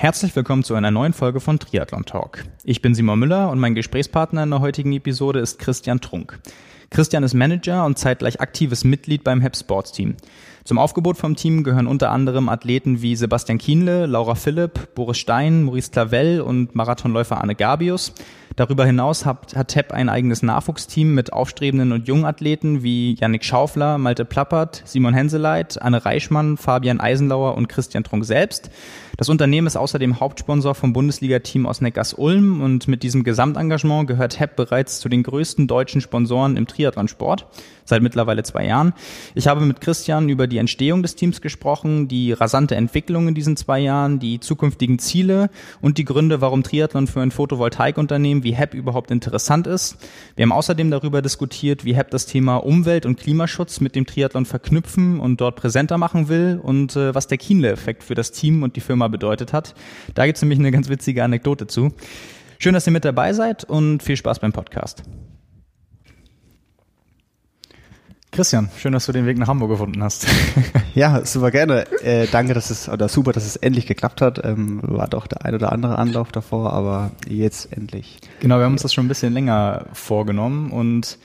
Herzlich willkommen zu einer neuen Folge von Triathlon Talk. Ich bin Simon Müller und mein Gesprächspartner in der heutigen Episode ist Christian Trunk. Christian ist Manager und zeitgleich aktives Mitglied beim HEP Sports Team. Zum Aufgebot vom Team gehören unter anderem Athleten wie Sebastian Kienle, Laura Philipp, Boris Stein, Maurice Clavel und Marathonläufer Arne Gabius. Darüber hinaus hat, hat TEP ein eigenes Nachwuchsteam mit aufstrebenden und jungen Athleten wie Yannick Schaufler, Malte Plappert, Simon Henseleit, Anne Reichmann, Fabian Eisenlauer und Christian Trunk selbst. Das Unternehmen ist außerdem Hauptsponsor vom Bundesliga-Team aus Neckars-Ulm und mit diesem Gesamtengagement gehört HEP bereits zu den größten deutschen Sponsoren im Triathlonsport seit mittlerweile zwei Jahren. Ich habe mit Christian über die Entstehung des Teams gesprochen, die rasante Entwicklung in diesen zwei Jahren, die zukünftigen Ziele und die Gründe, warum Triathlon für ein Photovoltaikunternehmen wie HEP überhaupt interessant ist. Wir haben außerdem darüber diskutiert, wie HEP das Thema Umwelt- und Klimaschutz mit dem Triathlon verknüpfen und dort präsenter machen will und äh, was der Kienle-Effekt für das Team und die Firma bedeutet hat. Da gibt es nämlich eine ganz witzige Anekdote zu. Schön, dass ihr mit dabei seid und viel Spaß beim Podcast. Christian, schön, dass du den Weg nach Hamburg gefunden hast. ja, super gerne. Äh, danke, dass es, oder super, dass es endlich geklappt hat. Ähm, war doch der ein oder andere Anlauf davor, aber jetzt endlich. Genau, wir haben uns das schon ein bisschen länger vorgenommen und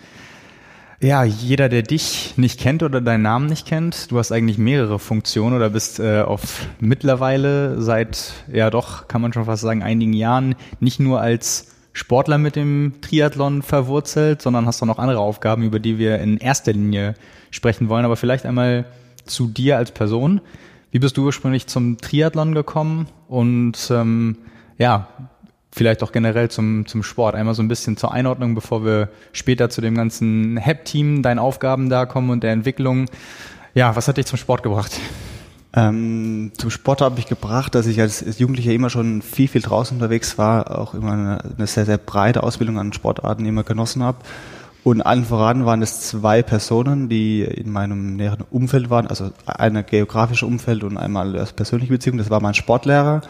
ja, jeder, der dich nicht kennt oder deinen Namen nicht kennt, du hast eigentlich mehrere Funktionen oder bist äh, auf mittlerweile seit, ja doch, kann man schon fast sagen, einigen Jahren nicht nur als Sportler mit dem Triathlon verwurzelt, sondern hast auch noch andere Aufgaben, über die wir in erster Linie sprechen wollen. Aber vielleicht einmal zu dir als Person. Wie bist du ursprünglich zum Triathlon gekommen und ähm, ja, vielleicht auch generell zum, zum Sport. Einmal so ein bisschen zur Einordnung, bevor wir später zu dem ganzen HEP-Team, deinen Aufgaben da kommen und der Entwicklung. Ja, was hat dich zum Sport gebracht? Ähm, zum Sport habe ich gebracht, dass ich als Jugendlicher immer schon viel, viel draußen unterwegs war, auch immer eine, eine sehr, sehr breite Ausbildung an Sportarten immer genossen habe. Und allen voran waren es zwei Personen, die in meinem näheren Umfeld waren, also eine geografische Umfeld und einmal als persönliche Beziehung. Das war mein Sportlehrer,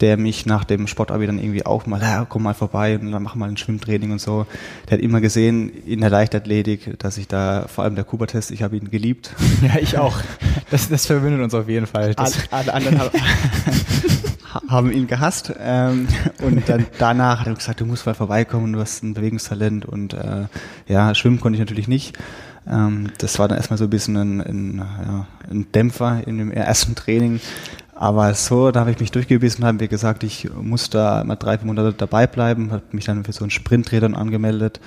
der mich nach dem Sportabi dann irgendwie auch mal, ja, komm mal vorbei und dann mach mal ein Schwimmtraining und so. Der hat immer gesehen in der Leichtathletik, dass ich da, vor allem der Kuba-Test, ich habe ihn geliebt. Ja, ich auch. Das, das verbindet uns auf jeden Fall. Alle, anderen haben, haben ihn gehasst. Ähm, und dann danach hat er gesagt, du musst mal vorbeikommen, du hast ein Bewegungstalent und äh, ja, schwimmen konnte ich natürlich nicht. Ähm, das war dann erstmal so ein bisschen ein, ein, ja, ein Dämpfer in dem ersten Training. Aber so, da habe ich mich durchgebissen, haben wir gesagt, ich muss da mal drei, vier Monate dabei bleiben, habe mich dann für so einen Sprinträdern angemeldet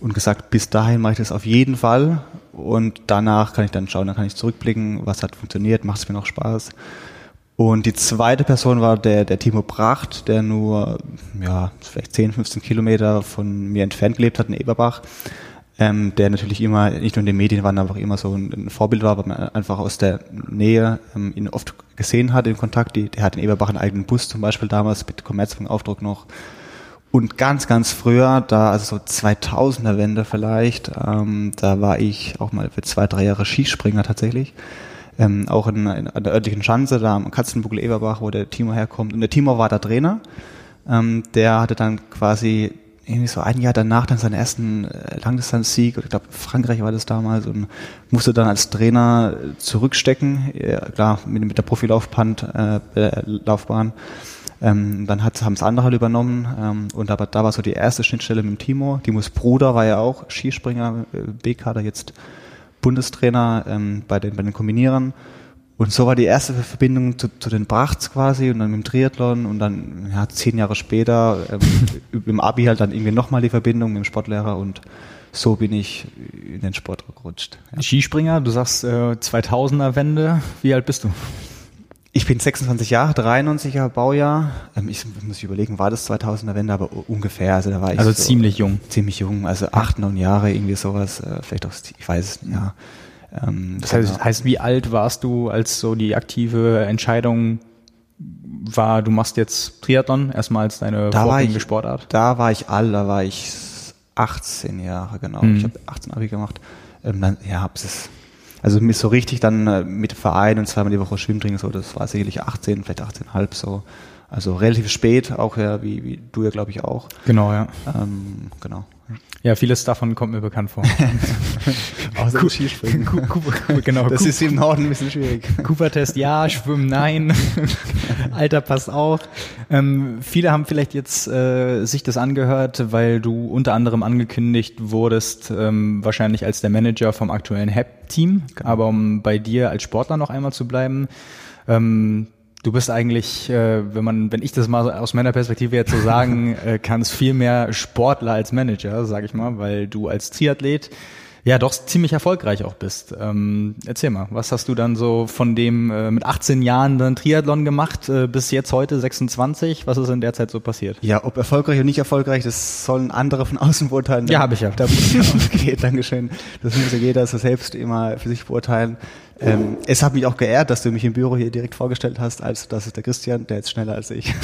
und gesagt, bis dahin mache ich das auf jeden Fall. Und danach kann ich dann schauen, dann kann ich zurückblicken, was hat funktioniert, macht es mir noch Spaß. Und die zweite Person war der, der Timo Bracht, der nur, ja, vielleicht 10, 15 Kilometer von mir entfernt gelebt hat in Eberbach ähm, der natürlich immer, nicht nur in den Medien war, einfach immer so ein, ein Vorbild war, weil man einfach aus der Nähe ähm, ihn oft gesehen hat in Kontakt. Die, der hat in Eberbach einen eigenen Bus zum Beispiel damals mit Commerzbank-Aufdruck noch. Und ganz, ganz früher, da, also so 2000er Wende vielleicht, ähm, da war ich auch mal für zwei, drei Jahre Skispringer tatsächlich. Ähm, auch in, in, an der örtlichen Schanze, da am Katzenbuckel Eberbach, wo der Timo herkommt. Und der Timo war der Trainer. Ähm, der hatte dann quasi irgendwie so ein Jahr danach dann seinen ersten äh, Langdistanzsieg, ich glaube Frankreich war das damals und musste dann als Trainer zurückstecken, ja, klar mit, mit der Profilaufbahn, äh, Laufbahn. Ähm, dann haben es andere halt übernommen ähm, und aber da war so die erste Schnittstelle mit dem Timo. Timos Bruder war ja auch Skispringer, äh, B-Kader, jetzt Bundestrainer ähm, bei den bei den Kombinierern und so war die erste Verbindung zu, zu den Brachts quasi und dann mit dem Triathlon und dann ja, zehn Jahre später ähm, im Abi halt dann irgendwie nochmal die Verbindung mit dem Sportlehrer und so bin ich in den Sport gerutscht. Ja. Skispringer, du sagst äh, 2000er Wende. Wie alt bist du? Ich bin 26 Jahre, 93er Baujahr. Ähm, ich muss ich überlegen, war das 2000er Wende, aber ungefähr. Also da war ich also so ziemlich jung. Ziemlich jung, also acht, neun Jahre irgendwie sowas. Äh, vielleicht auch, ich weiß es nicht. Ja. Ähm, das heißt, heißt, wie alt warst du, als so die aktive Entscheidung war, du machst jetzt Triathlon erstmal als deine da vorgängige Sportart? Da war ich all, da war ich 18 Jahre, genau. Mhm. Ich habe 18 Abi gemacht. Ähm, dann, ja, hab's es. Also mir so richtig dann äh, mit Verein und zweimal die Woche Schwimmtraining, so, das war sicherlich 18, vielleicht 18,5 so. Also relativ spät, auch ja, wie, wie du ja, glaube ich, auch. Genau, ja. Ähm, genau. Ja, vieles davon kommt mir bekannt vor. Außer Ku Skispringen. Ku Ku genau. Das Ku ist im Norden ein bisschen schwierig. Cooper-Test ja, Schwimmen nein. Alter passt auch. Ähm, viele haben vielleicht jetzt äh, sich das angehört, weil du unter anderem angekündigt wurdest, ähm, wahrscheinlich als der Manager vom aktuellen HEP-Team. Genau. Aber um bei dir als Sportler noch einmal zu bleiben, ähm, Du bist eigentlich, äh, wenn man, wenn ich das mal aus meiner Perspektive jetzt so sagen äh, kann, es viel mehr Sportler als Manager, sage ich mal, weil du als Triathlet ja doch ziemlich erfolgreich auch bist. Ähm, erzähl mal, was hast du dann so von dem äh, mit 18 Jahren dann Triathlon gemacht äh, bis jetzt heute 26? Was ist in der Zeit so passiert? Ja, ob erfolgreich oder nicht erfolgreich, das sollen andere von außen beurteilen. Ja, habe ich ja. Da, okay, Dankeschön. Das muss ja jeder so selbst immer für sich beurteilen. Ähm, es hat mich auch geehrt, dass du mich im Büro hier direkt vorgestellt hast, als das ist der Christian, der ist schneller als ich.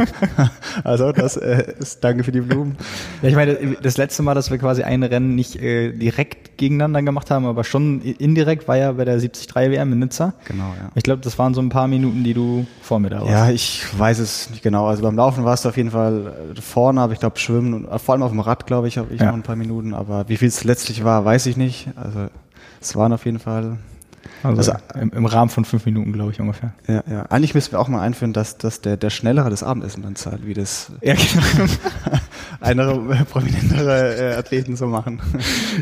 also das äh, ist danke für die Blumen. Ja, ich meine, das letzte Mal, dass wir quasi ein Rennen nicht äh, direkt gegeneinander gemacht haben, aber schon indirekt, war ja bei der 73 WM in Nizza. Genau, ja. Ich glaube, das waren so ein paar Minuten, die du vor mir da warst. Ja, ich weiß es nicht genau. Also beim Laufen warst du auf jeden Fall äh, vorne, aber ich glaube Schwimmen und vor allem auf dem Rad, glaube ich, habe ich ja. noch ein paar Minuten. Aber wie viel es letztlich war, weiß ich nicht. Also es waren auf jeden Fall also, also im, im, Rahmen von fünf Minuten, glaube ich, ungefähr. Ja, ja. Eigentlich müssen wir auch mal einführen, dass, dass der, der Schnellere das Abendessen dann zahlt, wie das ja, genau. andere äh, prominentere äh, Athleten so machen.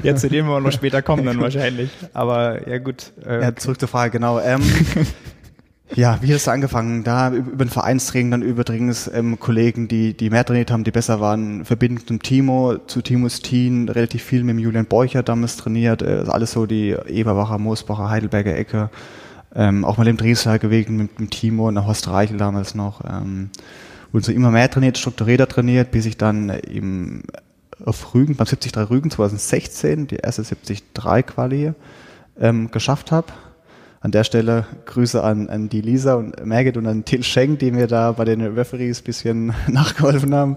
Ja, zu dem wir noch später kommen dann wahrscheinlich. Aber ja gut. Äh, ja, zurück zur Frage, genau. Ähm, Ja, wie hast du angefangen? Da über den Vereinstraining, dann übrigens ähm, Kollegen, die, die mehr trainiert haben, die besser waren, verbindend mit Timo, zu Timos Team, relativ viel mit dem Julian Beucher damals trainiert, äh, alles so die Eberbacher, Moosbacher, Heidelberger Ecke, ähm, auch mal im Driesler gewesen mit, mit Timo und der Horst Reichel damals noch, ähm, und so immer mehr trainiert, strukturierter trainiert, bis ich dann eben auf Rügen, beim 73 Rügen 2016, die erste 73 Quali, ähm, geschafft habe an der Stelle Grüße an, an die Lisa und Merget und an Till Schenk, die mir da bei den Referees bisschen nachgeholfen haben.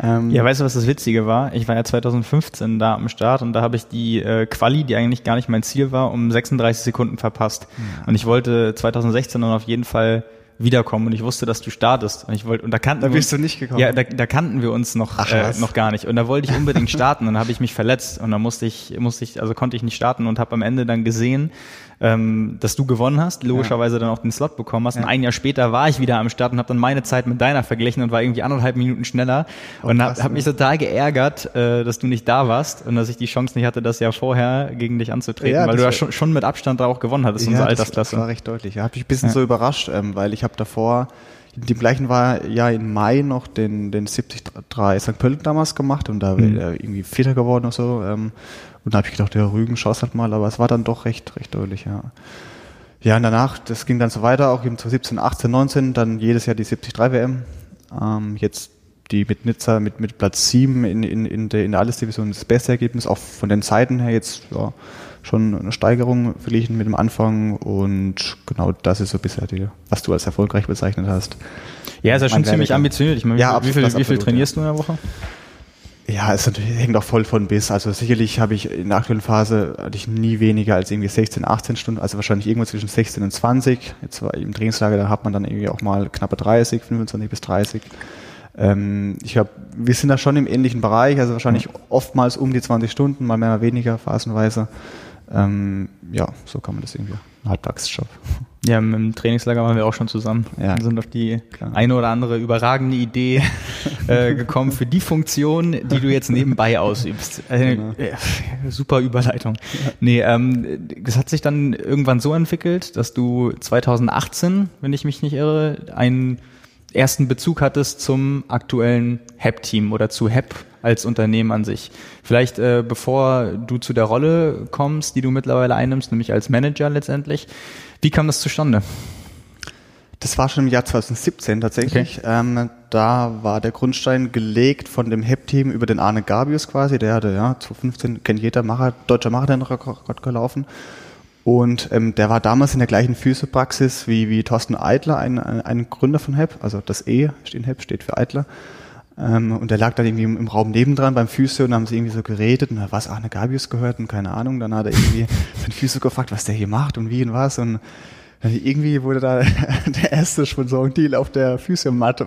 Ähm ja, weißt du, was das Witzige war? Ich war ja 2015 da am Start und da habe ich die äh, Quali, die eigentlich gar nicht mein Ziel war, um 36 Sekunden verpasst. Ja. Und ich wollte 2016 dann auf jeden Fall wiederkommen und ich wusste, dass du startest und ich wollte und da kannten da bist wir, du nicht gekommen. Ja, da, da kannten wir uns noch Ach, äh, noch gar nicht und da wollte ich unbedingt starten und dann habe ich mich verletzt und dann musste ich musste ich also konnte ich nicht starten und habe am Ende dann gesehen, ähm, dass du gewonnen hast, logischerweise ja. dann auch den Slot bekommen hast. Und ein Jahr später war ich wieder am Start und habe dann meine Zeit mit deiner verglichen und war irgendwie anderthalb Minuten schneller oh, und habe hab mich total geärgert, äh, dass du nicht da warst und dass ich die Chance nicht hatte, das Jahr vorher gegen dich anzutreten, ja, weil du ja schon, schon mit Abstand da auch gewonnen hattest, ja, unsere Altersklasse. Das war recht deutlich. Ja, habe ich ein bisschen so überrascht, ähm, weil ich habe davor in dem gleichen war ja im Mai noch den, den 73 St. Pölten damals gemacht und da mhm. irgendwie Vierter geworden oder so. Ähm, und da habe ich gedacht, der Rügen schaust halt mal, aber es war dann doch recht, recht deutlich, ja. Ja, und danach, das ging dann so weiter, auch eben 2017, 18, 19, dann jedes Jahr die 73 WM. Ähm, jetzt die mit Nizza mit, mit Platz 7 in, in, in der, in der Alles-Division das beste Ergebnis, auch von den Zeiten her jetzt ja, schon eine Steigerung verglichen mit dem Anfang und genau das ist so bisher die, was du als erfolgreich bezeichnet hast. Ja, ist ja schon ziemlich ambitioniert. Ich meine, ja, wie, viel, wie viel trainierst ja. du in der Woche? Ja, es hängt auch voll von bis. Also sicherlich habe ich in der aktuellen Phase hatte ich nie weniger als irgendwie 16, 18 Stunden, also wahrscheinlich irgendwo zwischen 16 und 20. Jetzt war im Trainingslager, da hat man dann irgendwie auch mal knappe 30, 25 bis 30. Ähm, ich glaube, wir sind da schon im ähnlichen Bereich, also wahrscheinlich oftmals um die 20 Stunden, mal mehr, mal weniger, phasenweise. Ähm, ja, so kann man das irgendwie. Halbtagsjob. Ja, im Trainingslager waren wir auch schon zusammen. Ja. Wir sind auf die Klar. eine oder andere überragende Idee äh, gekommen für die Funktion, die du jetzt nebenbei ausübst. Äh, genau. äh, super Überleitung. Ja. Nee, ähm, das hat sich dann irgendwann so entwickelt, dass du 2018, wenn ich mich nicht irre, einen ersten Bezug hattest zum aktuellen HEP-Team oder zu HEP als Unternehmen an sich. Vielleicht äh, bevor du zu der Rolle kommst, die du mittlerweile einnimmst, nämlich als Manager letztendlich, wie kam das zustande? Das war schon im Jahr 2017 tatsächlich. Okay. Ähm, da war der Grundstein gelegt von dem HEP-Team über den Arne Gabius quasi. Der hatte ja 2015 kennt jeder Macher, deutscher Marathon-Rekord gelaufen. Und ähm, der war damals in der gleichen Physiopraxis wie, wie Thorsten Eitler, ein, ein Gründer von HEP. Also das E in HEP steht für Eitler. Ähm, und der lag dann irgendwie im, Raum nebendran beim Physio und haben sie irgendwie so geredet und da was Arne Gabius gehört und keine Ahnung. Dann hat er irgendwie sein Physio gefragt, was der hier macht und wie und was und irgendwie wurde da der erste Sponsoring-Deal auf der Physiomatte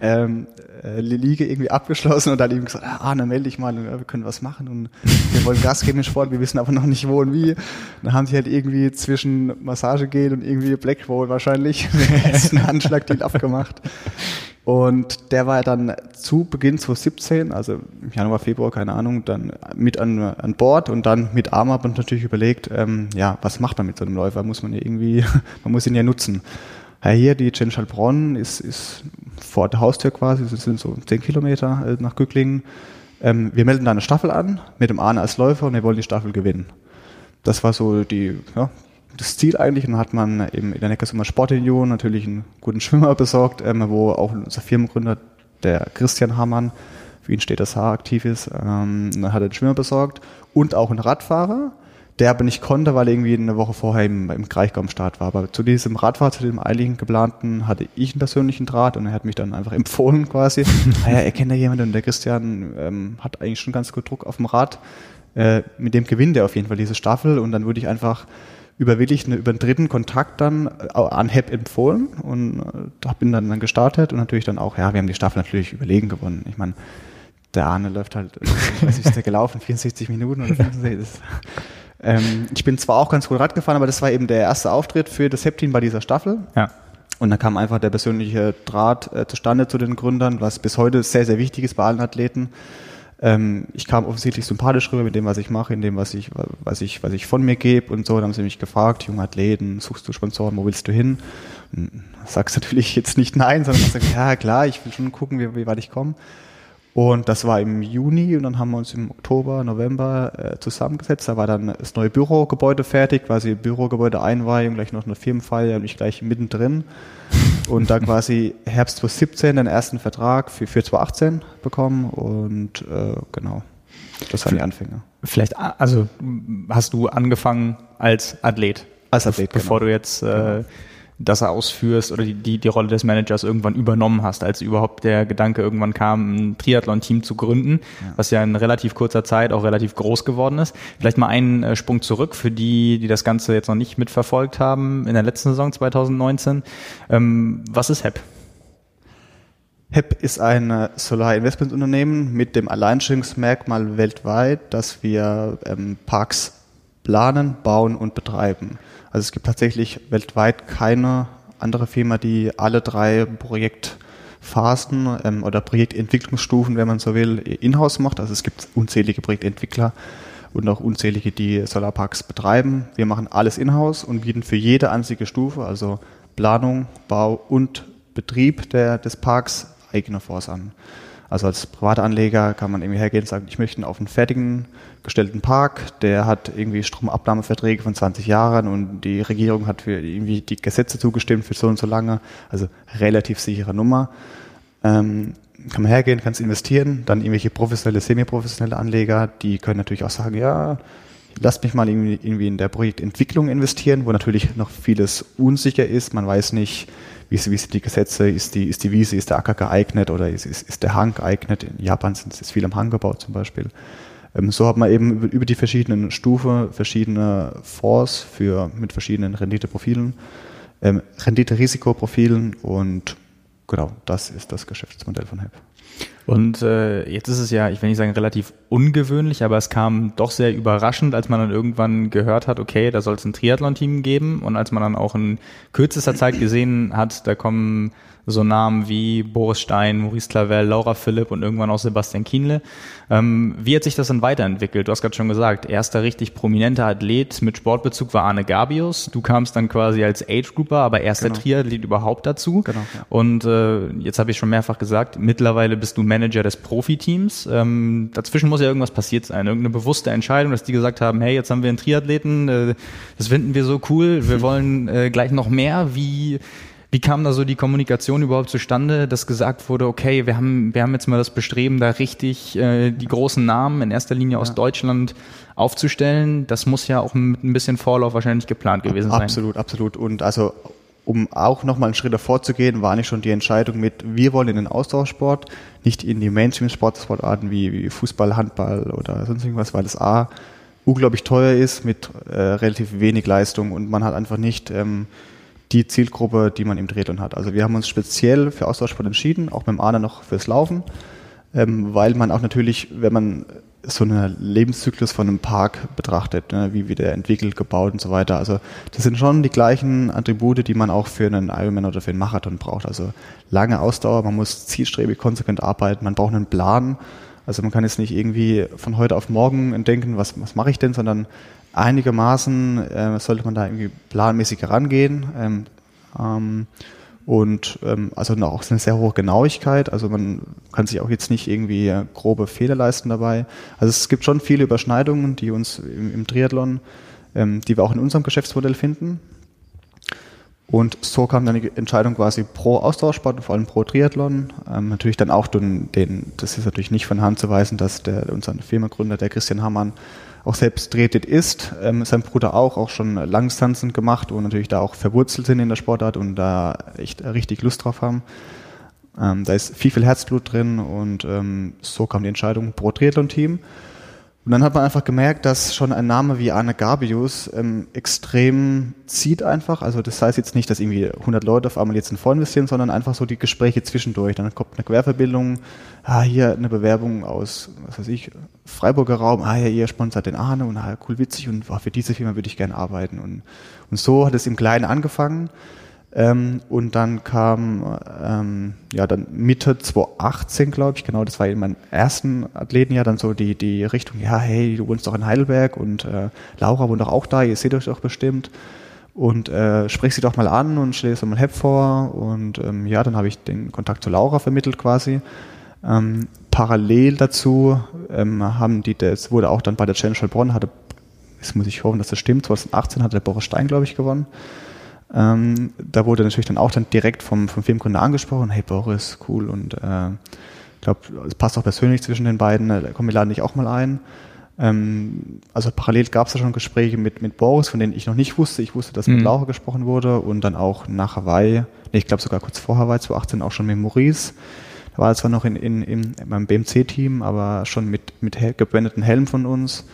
ähm, äh, Liege irgendwie abgeschlossen und dann eben gesagt, ah, dann melde dich mal, und, ja, wir können was machen und wir wollen Gas geben im Sport, wir wissen aber noch nicht wo und wie. Dann haben sie halt irgendwie zwischen Massagegel und irgendwie Blackroll wahrscheinlich den ersten Handschlagdeal abgemacht. Und der war dann zu Beginn 2017, also im Januar, Februar, keine Ahnung, dann mit an, an Bord und dann mit Arm und natürlich überlegt, ähm, ja, was macht man mit so einem Läufer? Muss man ja irgendwie, man muss ihn ja nutzen. Hier die Genschalbronn ist, ist vor der Haustür quasi, das sind so zehn Kilometer äh, nach Gücklingen. Ähm, wir melden da eine Staffel an mit dem Arne als Läufer und wir wollen die Staffel gewinnen. Das war so die, ja, das Ziel eigentlich. Und dann hat man eben in der Neckarsumer Sportunion natürlich einen guten Schwimmer besorgt, ähm, wo auch unser Firmengründer, der Christian Hamann, für ihn steht das Haar aktiv ist, ähm, hat er einen Schwimmer besorgt und auch einen Radfahrer, der aber nicht konnte, weil er irgendwie eine Woche vorher im, im Kraichgau am Start war. Aber zu diesem Radfahrer, zu dem eiligen geplanten, hatte ich einen persönlichen Draht und er hat mich dann einfach empfohlen quasi. ah ja, er kennt ja jemanden und der Christian ähm, hat eigentlich schon ganz gut Druck auf dem Rad. Äh, mit dem gewinnt er auf jeden Fall diese Staffel und dann würde ich einfach über wirklich eine, über einen dritten Kontakt dann äh, an HEP empfohlen und äh, da bin dann, dann gestartet und natürlich dann auch, ja, wir haben die Staffel natürlich überlegen gewonnen. Ich meine, der Arne läuft halt, was ist der gelaufen, 64 Minuten oder 65. ähm, ich bin zwar auch ganz cool Rad gefahren, aber das war eben der erste Auftritt für das HEP-Team bei dieser Staffel. Ja. Und dann kam einfach der persönliche Draht äh, zustande zu den Gründern, was bis heute sehr, sehr wichtig ist bei allen Athleten. Ähm, ich kam offensichtlich sympathisch rüber mit dem, was ich mache, in dem, was ich, was ich, was ich von mir gebe und so. Dann haben sie mich gefragt, junge Athleten, suchst du Sponsoren, wo willst du hin? Und sagst natürlich jetzt nicht nein, sondern sagst, ja klar, ich will schon gucken, wie, wie weit ich komme. Und das war im Juni und dann haben wir uns im Oktober, November äh, zusammengesetzt. Da war dann das neue Bürogebäude fertig, quasi Bürogebäude Einweihung, gleich noch eine Firmenfeier und ich gleich mittendrin. Und dann quasi Herbst 2017 den ersten Vertrag für, für 2018 bekommen und äh, genau, das waren die Anfänge. Vielleicht, also hast du angefangen als Athlet? Als Athlet, Bevor genau. du jetzt äh, genau das ausführst oder die, die, die Rolle des Managers irgendwann übernommen hast, als überhaupt der Gedanke irgendwann kam, ein Triathlon-Team zu gründen, ja. was ja in relativ kurzer Zeit auch relativ groß geworden ist. Vielleicht mal einen äh, Sprung zurück für die, die das Ganze jetzt noch nicht mitverfolgt haben in der letzten Saison 2019. Ähm, was ist HEP? HEP ist ein Solar-Investment-Unternehmen mit dem Alleinstellungsmerkmal weltweit, dass wir ähm, Parks planen, bauen und betreiben. Also es gibt tatsächlich weltweit keine andere Firma, die alle drei Projektphasen ähm, oder Projektentwicklungsstufen, wenn man so will, in-house macht. Also es gibt unzählige Projektentwickler und auch unzählige, die Solarparks betreiben. Wir machen alles in-house und bieten für jede einzige Stufe, also Planung, Bau und Betrieb der, des Parks, eigene Fonds an. Also als Privatanleger kann man irgendwie hergehen und sagen, ich möchte auf einen fertigen gestellten Park, der hat irgendwie Stromabnahmeverträge von 20 Jahren und die Regierung hat für irgendwie die Gesetze zugestimmt für so und so lange. Also relativ sichere Nummer. Ähm, kann man hergehen, kann es investieren, dann irgendwelche professionelle, semi-professionelle Anleger, die können natürlich auch sagen, ja, lasst mich mal irgendwie, irgendwie in der Projektentwicklung investieren, wo natürlich noch vieles unsicher ist. Man weiß nicht, wie, wie sind die Gesetze, ist die, ist die Wiese, ist der Acker geeignet oder ist, ist, ist der Hang geeignet? In Japan sind, ist viel am Hang gebaut zum Beispiel. Ähm, so hat man eben über die verschiedenen Stufen verschiedene Fonds für, mit verschiedenen Renditeprofilen, ähm, Rendite-Risikoprofilen und genau, das ist das Geschäftsmodell von HEP. Und äh, jetzt ist es ja, ich will nicht sagen relativ ungewöhnlich, aber es kam doch sehr überraschend, als man dann irgendwann gehört hat, okay, da soll es ein Triathlon-Team geben. Und als man dann auch in kürzester Zeit gesehen hat, da kommen so Namen wie Boris Stein, Maurice Clavel, Laura Philipp und irgendwann auch Sebastian Kienle. Ähm, wie hat sich das dann weiterentwickelt? Du hast gerade schon gesagt, erster richtig prominenter Athlet mit Sportbezug war Arne Gabius. Du kamst dann quasi als Age-Grouper, aber erster genau. Triathlet überhaupt dazu. Genau, ja. Und äh, jetzt habe ich schon mehrfach gesagt, mittlerweile bist du Manager des Profiteams. Ähm, dazwischen muss ja irgendwas passiert sein, irgendeine bewusste Entscheidung, dass die gesagt haben, hey, jetzt haben wir einen Triathleten, äh, das finden wir so cool, wir wollen äh, gleich noch mehr. Wie wie kam da so die Kommunikation überhaupt zustande, dass gesagt wurde, okay, wir haben, wir haben jetzt mal das Bestreben, da richtig äh, die großen Namen in erster Linie aus ja. Deutschland aufzustellen? Das muss ja auch mit ein bisschen Vorlauf wahrscheinlich geplant gewesen sein. Absolut, absolut. Und also um auch nochmal einen Schritt davor zu gehen, war nicht schon die Entscheidung mit, wir wollen in den Austauschsport, nicht in die Mainstream-Sportarten wie, wie Fußball, Handball oder sonst irgendwas, weil das A unglaublich teuer ist mit äh, relativ wenig Leistung und man hat einfach nicht ähm, die Zielgruppe, die man im Triathlon hat. Also wir haben uns speziell für Austauschsport entschieden, auch mit dem Arne noch fürs Laufen, ähm, weil man auch natürlich, wenn man so einen Lebenszyklus von einem Park betrachtet, ne, wie wird er entwickelt, gebaut und so weiter. Also das sind schon die gleichen Attribute, die man auch für einen Ironman oder für einen Marathon braucht. Also lange Ausdauer, man muss zielstrebig, konsequent arbeiten, man braucht einen Plan. Also man kann jetzt nicht irgendwie von heute auf morgen denken, was, was mache ich denn, sondern einigermaßen äh, sollte man da irgendwie planmäßig herangehen. Ähm, ähm, und ähm, also auch eine sehr hohe Genauigkeit. Also man kann sich auch jetzt nicht irgendwie grobe Fehler leisten dabei. Also es gibt schon viele Überschneidungen, die uns im, im Triathlon, ähm, die wir auch in unserem Geschäftsmodell finden. Und so kam dann die Entscheidung quasi pro Austauschsport, vor allem pro Triathlon. Ähm, natürlich dann auch den, den, das ist natürlich nicht von Hand zu weisen, dass der, unser Firmengründer, der Christian Hammann, auch selbst Tretet ist. Ähm, sein Bruder auch, auch schon Langstanzen gemacht und natürlich da auch verwurzelt sind in der Sportart und da echt richtig Lust drauf haben. Ähm, da ist viel, viel Herzblut drin und ähm, so kam die Entscheidung pro Triathlon-Team. Und dann hat man einfach gemerkt, dass schon ein Name wie Arne Gabius ähm, extrem zieht einfach. Also das heißt jetzt nicht, dass irgendwie 100 Leute auf einmal jetzt in Fonds investieren, sondern einfach so die Gespräche zwischendurch. Dann kommt eine Querverbindung, ah, hier eine Bewerbung aus, was weiß ich, Freiburger Raum, ah ja, ihr sponsert den Arne und ah, cool witzig und oh, für diese Firma würde ich gerne arbeiten. Und, und so hat es im Kleinen angefangen. Ähm, und dann kam, ähm, ja, dann Mitte 2018, glaube ich, genau, das war in meinem ersten Athletenjahr, dann so die, die Richtung, ja, hey, du wohnst doch in Heidelberg und äh, Laura wohnt doch auch da, ihr seht euch doch bestimmt. Und äh, sprich sie doch mal an und stell dir mal Hep vor. Und ähm, ja, dann habe ich den Kontakt zu Laura vermittelt quasi. Ähm, parallel dazu ähm, haben die, das wurde auch dann bei der Challenge Heilbronn, hatte, jetzt muss ich hoffen, dass das stimmt, 2018 hat der Boris Stein, glaube ich, gewonnen. Ähm, da wurde natürlich dann auch dann direkt vom, vom Filmgründer angesprochen, hey Boris, cool und äh, ich glaube, es passt auch persönlich zwischen den beiden, äh, komm, wir laden dich auch mal ein. Ähm, also parallel gab es da schon Gespräche mit, mit Boris, von denen ich noch nicht wusste. Ich wusste, dass mhm. mit Laura gesprochen wurde und dann auch nach Hawaii, nee, ich glaube sogar kurz vor Hawaii 2018 auch schon mit Maurice. Da war er zwar noch in, in, in, in meinem BMC-Team, aber schon mit, mit gebrandeten Helm von uns.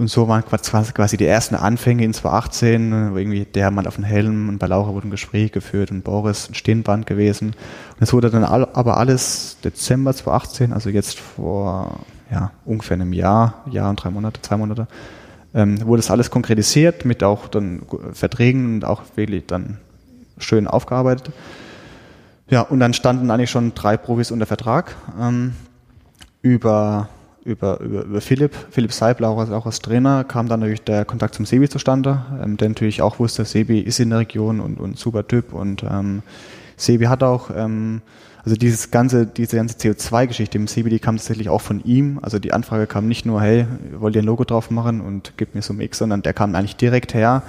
Und so waren quasi die ersten Anfänge in 2018, wo irgendwie der Mann auf dem Helm und bei Laura wurde ein Gespräch geführt und Boris ein Stirnband gewesen. Und es wurde dann aber alles Dezember 2018, also jetzt vor ja, ungefähr einem Jahr, Jahr und drei Monate, zwei Monate, ähm, wurde es alles konkretisiert mit auch dann Verträgen und auch wirklich dann schön aufgearbeitet. Ja, und dann standen eigentlich schon drei Profis unter Vertrag ähm, über über, über, über Philipp, Philipp Seibler, auch als, auch als Trainer, kam dann natürlich der Kontakt zum Sebi zustande, ähm, der natürlich auch wusste, Sebi ist in der Region und, und super Typ und ähm, Sebi hat auch, ähm, also dieses ganze, diese ganze CO2-Geschichte im Sebi, die kam tatsächlich auch von ihm. Also die Anfrage kam nicht nur, hey, wollt ihr ein Logo drauf machen und gib mir so ein X, sondern der kam eigentlich direkt her,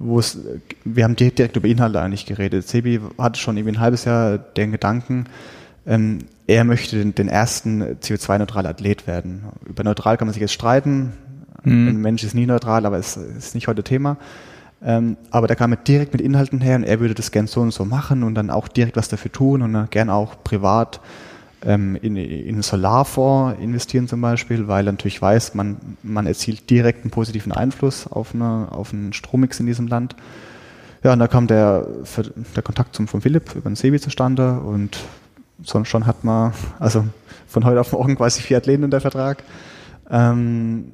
wo es, wir haben direkt über Inhalte eigentlich geredet. Sebi hatte schon irgendwie ein halbes Jahr den Gedanken, ähm, er möchte den, den ersten CO2-neutralen Athlet werden. Über neutral kann man sich jetzt streiten. Mhm. Ein Mensch ist nie neutral, aber es ist nicht heute Thema. Ähm, aber da kam er direkt mit Inhalten her und er würde das gern so und so machen und dann auch direkt was dafür tun und dann gern auch privat ähm, in, in einen Solarfonds investieren zum Beispiel, weil er natürlich weiß, man, man erzielt direkt einen positiven Einfluss auf, eine, auf einen Strommix in diesem Land. Ja, und da kam der, der Kontakt zum, von Philipp über den Sebi zustande und sonst schon hat man, also von heute auf morgen quasi vier Athleten unter Vertrag. Ähm,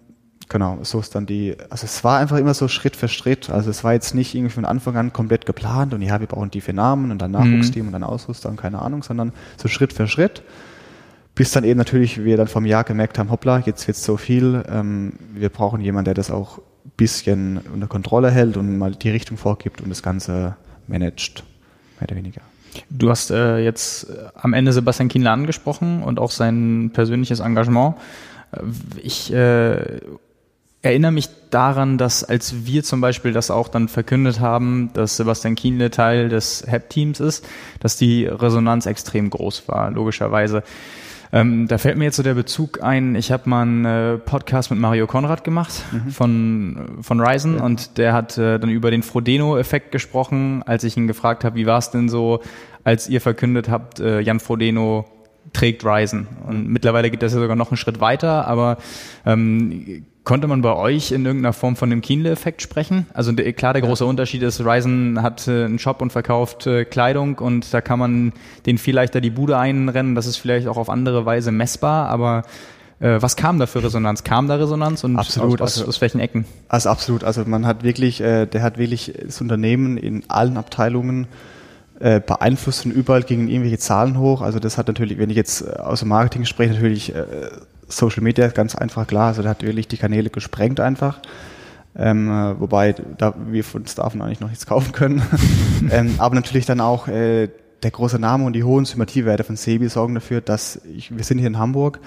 genau, so ist dann die, also es war einfach immer so Schritt für Schritt. Also es war jetzt nicht irgendwie von Anfang an komplett geplant und ja, wir brauchen die vier Namen und dann mhm. Nachwuchsteam mhm. und dann Ausrüster und keine Ahnung, sondern so Schritt für Schritt. Bis dann eben natürlich wir dann vom Jahr gemerkt haben, hoppla, jetzt wird's so viel, ähm, wir brauchen jemanden, der das auch bisschen unter Kontrolle hält und mal die Richtung vorgibt und das Ganze managt, mehr oder weniger. Du hast äh, jetzt äh, am Ende Sebastian Kienle angesprochen und auch sein persönliches Engagement. Äh, ich äh, erinnere mich daran, dass als wir zum Beispiel das auch dann verkündet haben, dass Sebastian Kienle Teil des HEP-Teams ist, dass die Resonanz extrem groß war, logischerweise. Ähm, da fällt mir jetzt so der Bezug ein, ich habe mal einen äh, Podcast mit Mario Konrad gemacht mhm. von, von Ryzen ja. und der hat äh, dann über den Frodeno-Effekt gesprochen, als ich ihn gefragt habe, wie war es denn so, als ihr verkündet habt, äh, Jan Frodeno trägt Ryzen. Und mittlerweile geht das ja sogar noch einen Schritt weiter, aber ähm, Konnte man bei euch in irgendeiner Form von dem Kienle-Effekt sprechen? Also klar, der große Unterschied ist, Ryzen hat äh, einen Shop und verkauft äh, Kleidung und da kann man den viel leichter die Bude einrennen. Das ist vielleicht auch auf andere Weise messbar, aber äh, was kam da für Resonanz? Kam da Resonanz und absolut, aus, aus, aus welchen Ecken? Also absolut. Also man hat wirklich, äh, der hat wirklich das Unternehmen in allen Abteilungen äh, beeinflusst und überall gingen irgendwelche Zahlen hoch. Also das hat natürlich, wenn ich jetzt äh, aus dem Marketing spreche, natürlich Social Media ganz einfach klar. Also der hat wirklich die Kanäle gesprengt einfach. Ähm, äh, wobei da wir von davon eigentlich noch nichts kaufen können. ähm, aber natürlich dann auch äh, der große Name und die hohen Sympathiewerte von Sebi sorgen dafür, dass ich, wir sind hier in Hamburg.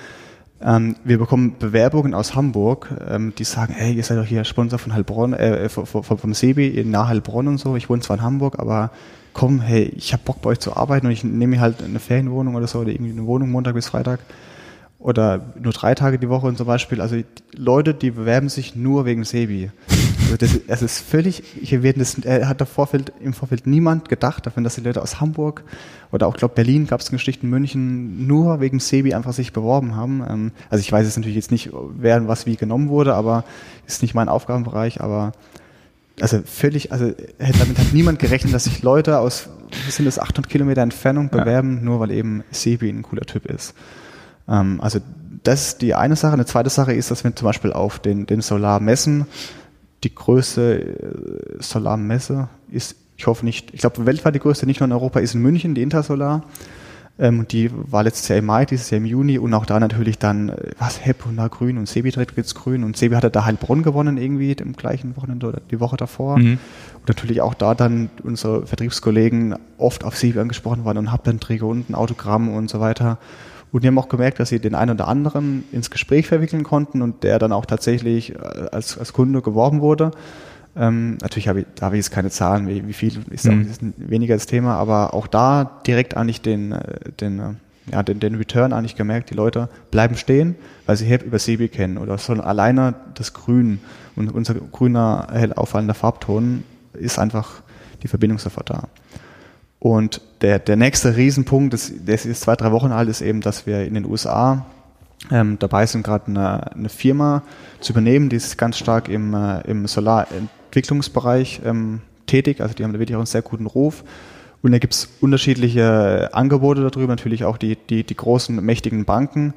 Ähm, wir bekommen Bewerbungen aus Hamburg, ähm, die sagen, hey, ihr seid doch hier Sponsor von Heilbronn, äh, vom, vom Sebi in nahe Heilbronn und so. Ich wohne zwar in Hamburg, aber komm, hey, ich habe Bock bei euch zu arbeiten und ich nehme mir halt eine Ferienwohnung oder so oder irgendwie eine Wohnung Montag bis Freitag oder nur drei Tage die Woche und zum Beispiel. Also Leute, die bewerben sich nur wegen Sebi. Also das, es ist völlig, hier werden das, er hat Vorfeld, im Vorfeld niemand gedacht davon, dass die Leute aus Hamburg oder auch, glaube Berlin gab es eine Geschichte in München, nur wegen Sebi einfach sich beworben haben. Ähm, also ich weiß jetzt natürlich jetzt nicht, wer was wie genommen wurde, aber ist nicht mein Aufgabenbereich, aber also völlig, also damit hat niemand gerechnet, dass sich Leute aus, sind das 800 Kilometer Entfernung bewerben, ja. nur weil eben Sebi ein cooler Typ ist. Ähm, also das ist die eine Sache. Eine zweite Sache ist, dass wir zum Beispiel auf den, den Solarmessen, die größte äh, Solarmesse ist, ich hoffe nicht, ich glaube weltweit die größte, nicht nur in Europa, ist in München, die Intersolar. Ähm, die war letztes Jahr im Mai, dieses Jahr im Juni und auch da natürlich dann, äh, was, Hepp und da grün und Sebi jetzt grün und Sebi hatte da Heilbronn gewonnen irgendwie im gleichen Wochenende oder die Woche davor. Mhm. Und natürlich auch da dann unsere Vertriebskollegen oft auf Sebi angesprochen waren und Hauptanträge und ein Autogramm und so weiter. Und die haben auch gemerkt, dass sie den einen oder anderen ins Gespräch verwickeln konnten und der dann auch tatsächlich äh, als, als Kunde geworben wurde. Ähm, natürlich habe ich, da habe ich jetzt keine Zahlen, wie, wie viel ist, mhm. ist weniger das Thema, aber auch da direkt eigentlich den, äh, den, äh, ja, den, den Return eigentlich gemerkt, die Leute bleiben stehen, weil sie HEP über Sebi kennen oder sollen alleine das Grün und unser grüner, hell auffallender Farbton ist einfach die Verbindung sofort da. Und der, der nächste Riesenpunkt, das, das ist zwei, drei Wochen alt, ist eben, dass wir in den USA ähm, dabei sind, gerade eine, eine Firma zu übernehmen, die ist ganz stark im, äh, im Solarentwicklungsbereich ähm, tätig. Also die haben da wirklich auch einen sehr guten Ruf. Und da gibt's unterschiedliche Angebote darüber, natürlich auch die, die, die großen, mächtigen Banken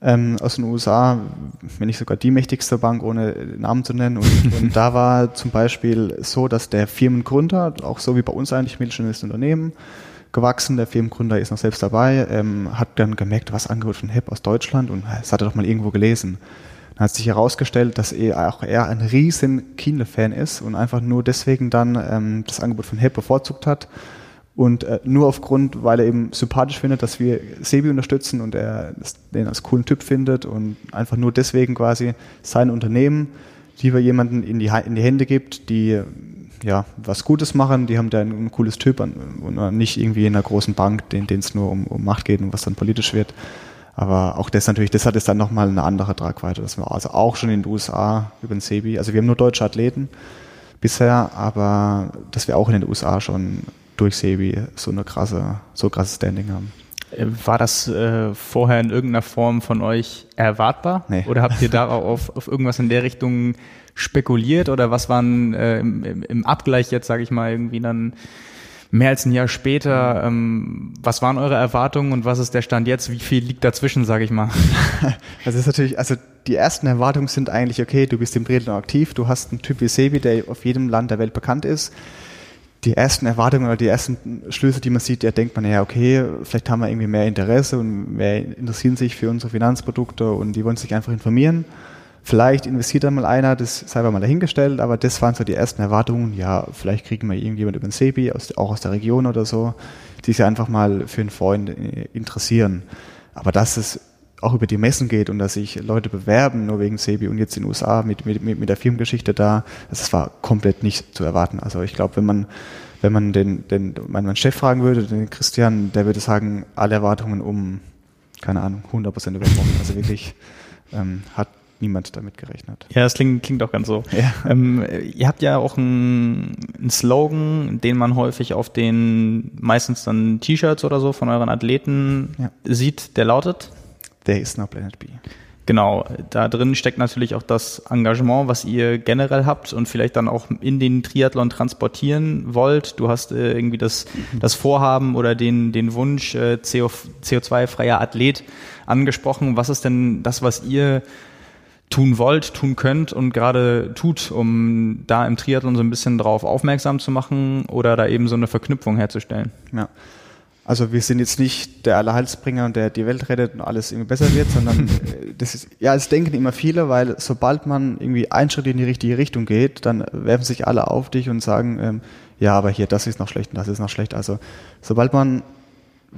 ähm, aus den USA, wenn nicht sogar die mächtigste Bank, ohne Namen zu nennen. Und, und da war zum Beispiel so, dass der Firmengründer, auch so wie bei uns eigentlich mittelständisches Unternehmen, gewachsen, der Firmengründer ist noch selbst dabei, ähm, hat dann gemerkt, was Angebot von HEP aus Deutschland und das hat er doch mal irgendwo gelesen. Dann hat sich herausgestellt, dass er auch er ein riesen Kienle-Fan ist und einfach nur deswegen dann ähm, das Angebot von HEP bevorzugt hat und äh, nur aufgrund, weil er eben sympathisch findet, dass wir Sebi unterstützen und er den als coolen Typ findet und einfach nur deswegen quasi sein Unternehmen lieber jemanden in die, in die Hände gibt, die ja was Gutes machen, die haben da ein, ein cooles Typ und nicht irgendwie in einer großen Bank, denen es nur um, um Macht geht und was dann politisch wird. Aber auch das natürlich, das hat jetzt dann nochmal eine andere Tragweite. Das war also auch schon in den USA über den Sebi. Also wir haben nur deutsche Athleten bisher, aber dass wir auch in den USA schon durch Sebi so eine krasse, so krasses Standing haben. Äh, war das äh, vorher in irgendeiner Form von euch erwartbar? Nee. Oder habt ihr darauf auf irgendwas in der Richtung spekuliert? Oder was waren äh, im, im, Abgleich jetzt, sage ich mal, irgendwie dann mehr als ein Jahr später, ähm, was waren eure Erwartungen und was ist der Stand jetzt? Wie viel liegt dazwischen, sage ich mal? Das ist natürlich, also die ersten Erwartungen sind eigentlich, okay, du bist im Triathlon aktiv, du hast einen Typ wie Sebi, der auf jedem Land der Welt bekannt ist die ersten Erwartungen oder die ersten Schlüsse, die man sieht, da denkt man ja, okay, vielleicht haben wir irgendwie mehr Interesse und mehr interessieren sich für unsere Finanzprodukte und die wollen sich einfach informieren. Vielleicht investiert dann mal einer, das sei mal dahingestellt, aber das waren so die ersten Erwartungen. Ja, vielleicht kriegen wir irgendjemand über den Sebi, auch aus der Region oder so, die sich einfach mal für einen Freund interessieren. Aber dass es auch über die Messen geht und dass sich Leute bewerben nur wegen Sebi und jetzt in den USA mit, mit, mit der Firmengeschichte da, das war komplett nicht zu erwarten. Also ich glaube, wenn man wenn man den, den meinen Chef fragen würde, den Christian, der würde sagen, alle Erwartungen um, keine Ahnung, 100 Prozent übertroffen. Also wirklich ähm, hat niemand damit gerechnet. Ja, das klingt, klingt auch ganz so. Ja. Ähm, ihr habt ja auch einen, einen Slogan, den man häufig auf den meistens dann T-Shirts oder so von euren Athleten ja. sieht, der lautet There is no Planet B. Genau, da drin steckt natürlich auch das Engagement, was ihr generell habt und vielleicht dann auch in den Triathlon transportieren wollt. Du hast äh, irgendwie das, das Vorhaben oder den, den Wunsch, äh, CO, CO2-freier Athlet angesprochen. Was ist denn das, was ihr tun wollt, tun könnt und gerade tut, um da im Triathlon so ein bisschen drauf aufmerksam zu machen oder da eben so eine Verknüpfung herzustellen? Ja. Also wir sind jetzt nicht der Allerheilsbringer, der die Welt rettet und alles irgendwie besser wird, sondern äh, das ist, ja, es denken immer viele, weil sobald man irgendwie einen Schritt in die richtige Richtung geht, dann werfen sich alle auf dich und sagen, ähm, ja, aber hier, das ist noch schlecht und das ist noch schlecht. Also sobald man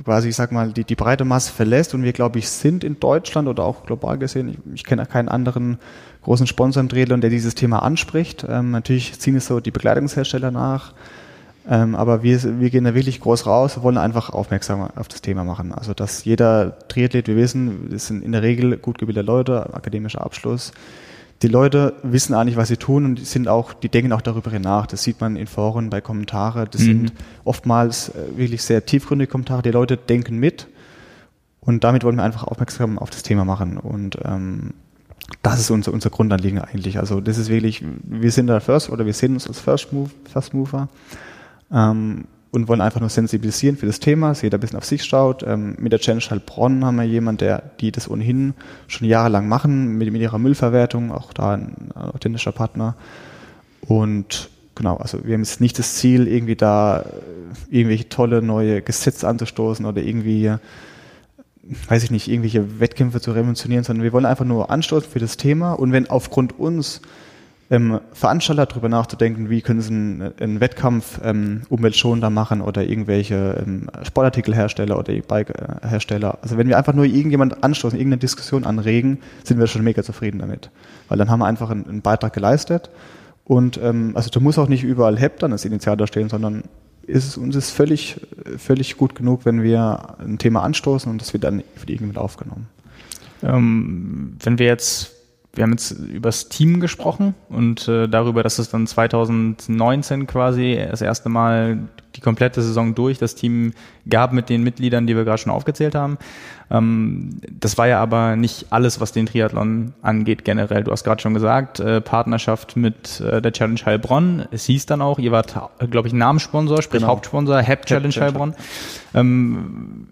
quasi, ich sag mal, die, die breite Masse verlässt und wir, glaube ich, sind in Deutschland oder auch global gesehen, ich, ich kenne keinen anderen großen Sponsor im Triathlon, der dieses Thema anspricht. Ähm, natürlich ziehen es so die Bekleidungshersteller nach, ähm, aber wir, wir gehen da wirklich groß raus, wollen einfach aufmerksam auf das Thema machen. Also, dass jeder Triathlet, wir wissen, das sind in der Regel gut gebildete Leute, akademischer Abschluss. Die Leute wissen eigentlich, was sie tun und die sind auch, die denken auch darüber nach. Das sieht man in Foren, bei Kommentaren. Das mhm. sind oftmals äh, wirklich sehr tiefgründige Kommentare. Die Leute denken mit und damit wollen wir einfach aufmerksam auf das Thema machen. Und ähm, das ist unser, unser Grundanliegen eigentlich. Also das ist wirklich, wir sind da First oder wir sehen uns als First, Move, First Mover ähm, und wollen einfach nur sensibilisieren für das Thema, dass jeder ein bisschen auf sich schaut. Ähm, mit der Challenge Heilbronn haben wir jemanden, der, die das ohnehin schon jahrelang machen, mit, mit ihrer Müllverwertung, auch da ein authentischer Partner. Und genau, also wir haben jetzt nicht das Ziel, irgendwie da äh, irgendwelche tolle neue Gesetze anzustoßen oder irgendwie, weiß ich nicht, irgendwelche Wettkämpfe zu revolutionieren, sondern wir wollen einfach nur anstoßen für das Thema und wenn aufgrund uns ähm, Veranstalter darüber nachzudenken, wie können sie einen, einen Wettkampf ähm, umweltschonender machen oder irgendwelche ähm, Sportartikelhersteller oder E-Bike-Hersteller. Also wenn wir einfach nur irgendjemand anstoßen, irgendeine Diskussion anregen, sind wir schon mega zufrieden damit. Weil dann haben wir einfach einen, einen Beitrag geleistet. Und ähm, also du musst auch nicht überall HEP dann als Initiator stehen, sondern ist es uns ist völlig, völlig gut genug, wenn wir ein Thema anstoßen und das wird dann für irgendjemand aufgenommen. Ähm, wenn wir jetzt wir haben jetzt übers Team gesprochen und äh, darüber, dass es dann 2019 quasi das erste Mal die komplette Saison durch das Team gab mit den Mitgliedern, die wir gerade schon aufgezählt haben. Ähm, das war ja aber nicht alles, was den Triathlon angeht generell. Du hast gerade schon gesagt, äh, Partnerschaft mit äh, der Challenge Heilbronn. Es hieß dann auch, ihr wart, glaube ich, Namenssponsor, sprich genau. Hauptsponsor, HEP Challenge Heilbronn. Ähm,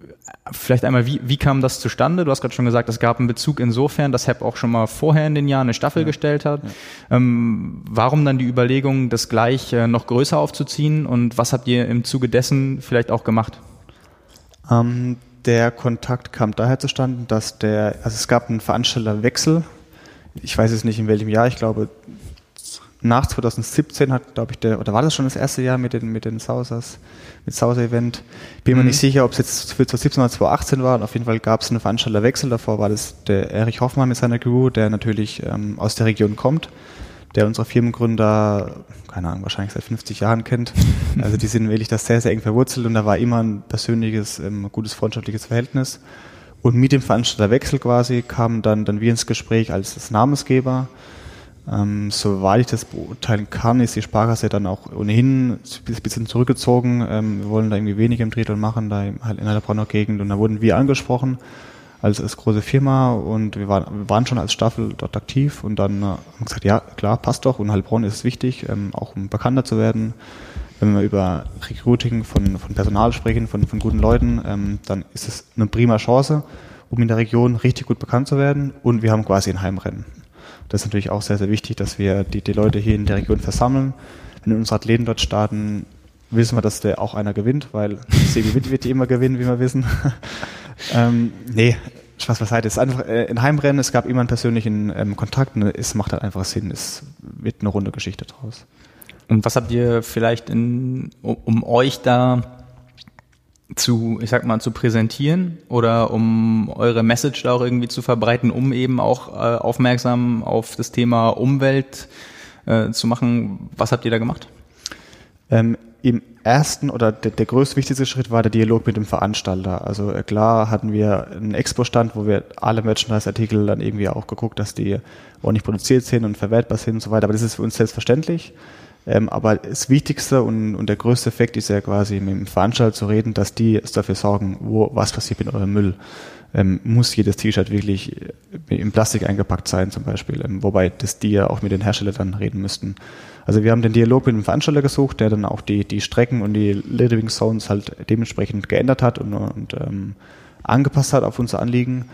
Vielleicht einmal, wie, wie kam das zustande? Du hast gerade schon gesagt, es gab einen Bezug insofern, dass HEP auch schon mal vorher in den Jahren eine Staffel ja. gestellt hat. Ja. Ähm, warum dann die Überlegung, das gleich äh, noch größer aufzuziehen und was habt ihr im Zuge dessen vielleicht auch gemacht? Ähm, der Kontakt kam daher zustande, dass der, also es gab einen Veranstalterwechsel. Ich weiß jetzt nicht in welchem Jahr, ich glaube nach 2017 hat, glaube ich, der, oder war das schon das erste Jahr mit den, mit den Sausers, mit Sauser Event? Bin mhm. mir nicht sicher, ob es jetzt für 2017 oder 2018 war. Auf jeden Fall gab es einen Veranstalterwechsel. Davor war das der Erich Hoffmann mit seiner Crew, der natürlich ähm, aus der Region kommt, der unsere Firmengründer, keine Ahnung, wahrscheinlich seit 50 Jahren kennt. Also die sind wirklich das sehr, sehr eng verwurzelt und da war immer ein persönliches, ähm, gutes freundschaftliches Verhältnis. Und mit dem Veranstalterwechsel quasi kamen dann, dann wir ins Gespräch als das Namensgeber ähm, soweit ich das beurteilen kann, ist die Sparkasse dann auch ohnehin ein bisschen zurückgezogen. Ähm, wir wollen da irgendwie weniger im Triathlon machen, da halt in der Gegend. Und da wurden wir angesprochen als, als große Firma und wir waren, wir waren schon als Staffel dort aktiv und dann äh, haben wir gesagt, ja klar, passt doch und Heilbronn ist wichtig, ähm, auch um bekannter zu werden. Wenn wir über Recruiting von, von Personal sprechen, von, von guten Leuten, ähm, dann ist es eine prima Chance, um in der Region richtig gut bekannt zu werden und wir haben quasi ein Heimrennen. Das ist natürlich auch sehr, sehr wichtig, dass wir die, die Leute hier in der Region versammeln. Wenn unsere Athleten dort starten, wissen wir, dass der auch einer gewinnt, weil Sebi wird, wird die immer gewinnen, wie wir wissen. ähm, nee, Spaß beiseite. Es ist einfach äh, ein Heimrennen, es gab immer einen persönlichen ähm, Kontakt und es macht halt einfach Sinn, es wird eine runde Geschichte draus. Und was habt ihr vielleicht in, um, um euch da zu, ich sag mal, zu präsentieren oder um eure Message da auch irgendwie zu verbreiten, um eben auch äh, aufmerksam auf das Thema Umwelt äh, zu machen. Was habt ihr da gemacht? Ähm, Im ersten oder der, der größte wichtigste Schritt war der Dialog mit dem Veranstalter. Also äh, klar hatten wir einen Expo-Stand, wo wir alle Merchandise-Artikel dann irgendwie auch geguckt, dass die ordentlich produziert sind und verwertbar sind und so weiter. Aber das ist für uns selbstverständlich. Ähm, aber das Wichtigste und, und der größte Effekt ist ja quasi mit dem Veranstalter zu reden, dass die dafür sorgen, wo was passiert mit eurem Müll. Ähm, muss jedes T-Shirt wirklich äh, in Plastik eingepackt sein zum Beispiel, ähm, wobei das die ja auch mit den Herstellern dann reden müssten. Also wir haben den Dialog mit dem Veranstalter gesucht, der dann auch die, die Strecken und die Living Zones halt dementsprechend geändert hat und, und ähm, angepasst hat auf unser Anliegen.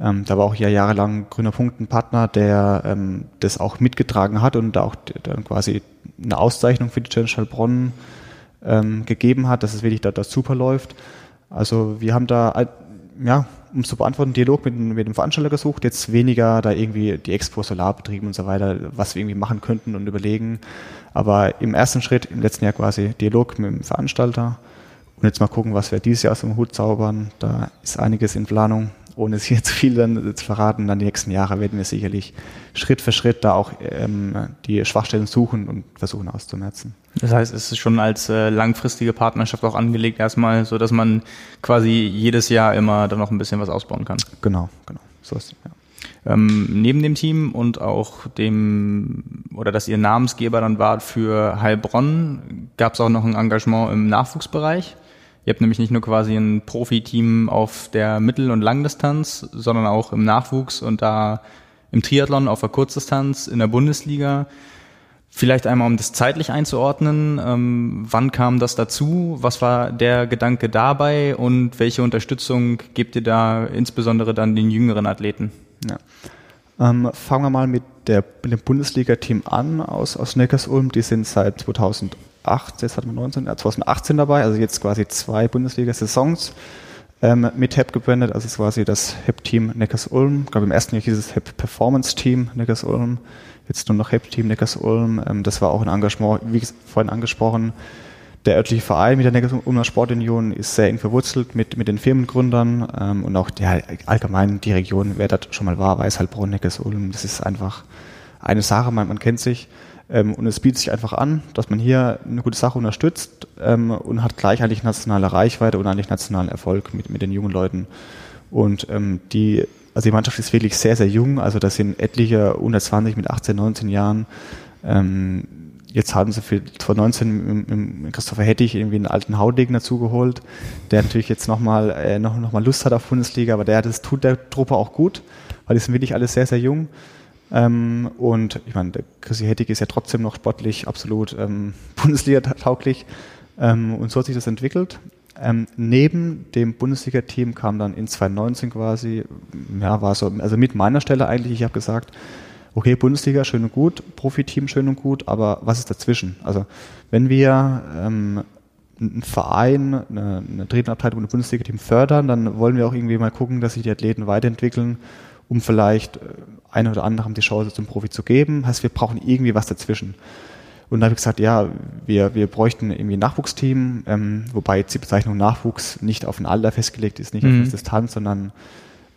Ähm, da war auch ja jahrelang Grüner Punkt ein Partner, der ähm, das auch mitgetragen hat und da auch dann quasi eine Auszeichnung für die Challenge Heilbronn ähm, gegeben hat, dass es wirklich da, da super läuft. Also wir haben da, ja, um zu beantworten, Dialog mit, mit dem Veranstalter gesucht, jetzt weniger da irgendwie die Expo Solar betrieben und so weiter, was wir irgendwie machen könnten und überlegen. Aber im ersten Schritt, im letzten Jahr quasi Dialog mit dem Veranstalter und jetzt mal gucken, was wir dieses Jahr aus dem Hut zaubern. Da ist einiges in Planung ohne es hier zu viel dann zu verraten, dann die nächsten Jahre werden wir sicherlich Schritt für Schritt da auch ähm, die Schwachstellen suchen und versuchen auszumerzen. Das heißt, es ist schon als äh, langfristige Partnerschaft auch angelegt erstmal, so dass man quasi jedes Jahr immer dann noch ein bisschen was ausbauen kann. Genau, genau. So ist ja. Ähm, neben dem Team und auch dem, oder dass ihr Namensgeber dann wart für Heilbronn, gab es auch noch ein Engagement im Nachwuchsbereich. Ihr habt nämlich nicht nur quasi ein Profiteam auf der Mittel- und Langdistanz, sondern auch im Nachwuchs und da im Triathlon auf der Kurzdistanz in der Bundesliga. Vielleicht einmal, um das zeitlich einzuordnen, ähm, wann kam das dazu? Was war der Gedanke dabei und welche Unterstützung gebt ihr da insbesondere dann den jüngeren Athleten? Ja. Ähm, fangen wir mal mit, der, mit dem Bundesliga-Team an aus, aus Neckarsulm. Die sind seit 2000 2008, jetzt hatten wir 19, äh, 2018 dabei, also jetzt quasi zwei Bundesliga-Saisons ähm, mit HEP gebrandet, also es ist quasi das HEP-Team Neckars-Ulm. Ich glaube, im ersten Jahr hieß es HEP Performance-Team Neckars-Ulm, jetzt nur noch HEP-Team Neckars-Ulm. Ähm, das war auch ein Engagement, wie vorhin angesprochen. Der örtliche Verein mit der Neckars-Ulmer Sportunion ist sehr eng verwurzelt mit, mit den Firmengründern ähm, und auch der, allgemein die Region, wer das schon mal war, weiß halt Brunn, Neckars-Ulm. Das ist einfach eine Sache, man, man kennt sich. Ähm, und es bietet sich einfach an, dass man hier eine gute Sache unterstützt ähm, und hat gleich eigentlich nationale Reichweite und eigentlich nationalen Erfolg mit, mit den jungen Leuten. Und ähm, die, also die Mannschaft ist wirklich sehr, sehr jung. Also das sind etliche unter 20 mit 18, 19 Jahren. Ähm, jetzt haben sie für 2019 im, im Christopher Hettich irgendwie einen alten Haudegen dazugeholt, der natürlich jetzt nochmal äh, noch, noch mal Lust hat auf Bundesliga, aber der, das tut der Truppe auch gut, weil die sind wirklich alle sehr, sehr jung. Ähm, und ich meine, der Chrissy Hettig ist ja trotzdem noch sportlich absolut ähm, Bundesliga-tauglich. Ähm, und so hat sich das entwickelt. Ähm, neben dem Bundesliga-Team kam dann in 2019 quasi, ja, war so, also mit meiner Stelle eigentlich, ich habe gesagt, okay, Bundesliga schön und gut, Profiteam schön und gut, aber was ist dazwischen? Also wenn wir ähm, einen Verein, eine, eine Trainerabteilung und ein Bundesliga-Team fördern, dann wollen wir auch irgendwie mal gucken, dass sich die Athleten weiterentwickeln um vielleicht eine oder anderem die Chance zum Profi zu geben. Heißt, wir brauchen irgendwie was dazwischen. Und da habe ich gesagt, ja, wir, wir bräuchten irgendwie ein Nachwuchsteam, ähm, wobei jetzt die Bezeichnung Nachwuchs nicht auf ein Alter festgelegt ist, nicht mhm. auf eine Distanz, sondern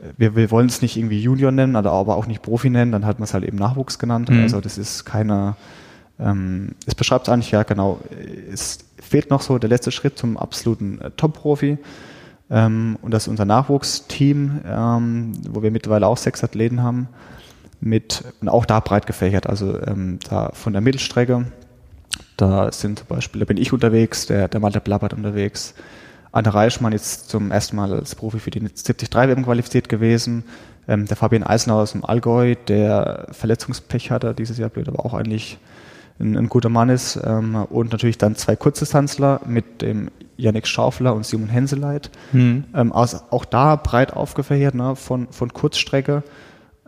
äh, wir, wir wollen es nicht irgendwie Junior nennen, aber auch nicht Profi nennen, dann hat man es halt eben Nachwuchs genannt. Mhm. Also das ist keine, ähm, es beschreibt es eigentlich ja genau, es fehlt noch so der letzte Schritt zum absoluten äh, Top-Profi. Ähm, und das ist unser Nachwuchsteam, ähm, wo wir mittlerweile auch sechs Athleten haben, mit, und auch da breit gefächert, also ähm, da von der Mittelstrecke, da sind zum Beispiel, da bin ich unterwegs, der, der Malte Blabbert unterwegs, Anne Reichmann ist zum ersten Mal als Profi für die 73 WM qualifiziert gewesen, ähm, der Fabian Eisenauer aus dem Allgäu, der Verletzungspech hatte dieses Jahr blöd, aber auch eigentlich ein, ein guter Mann ist. Ähm, und natürlich dann zwei Kurzdistanzler mit dem Yannick Schaufler und Simon Henseleit. Mhm. Ähm, also auch da breit aufgefächert, ne, von, von Kurzstrecke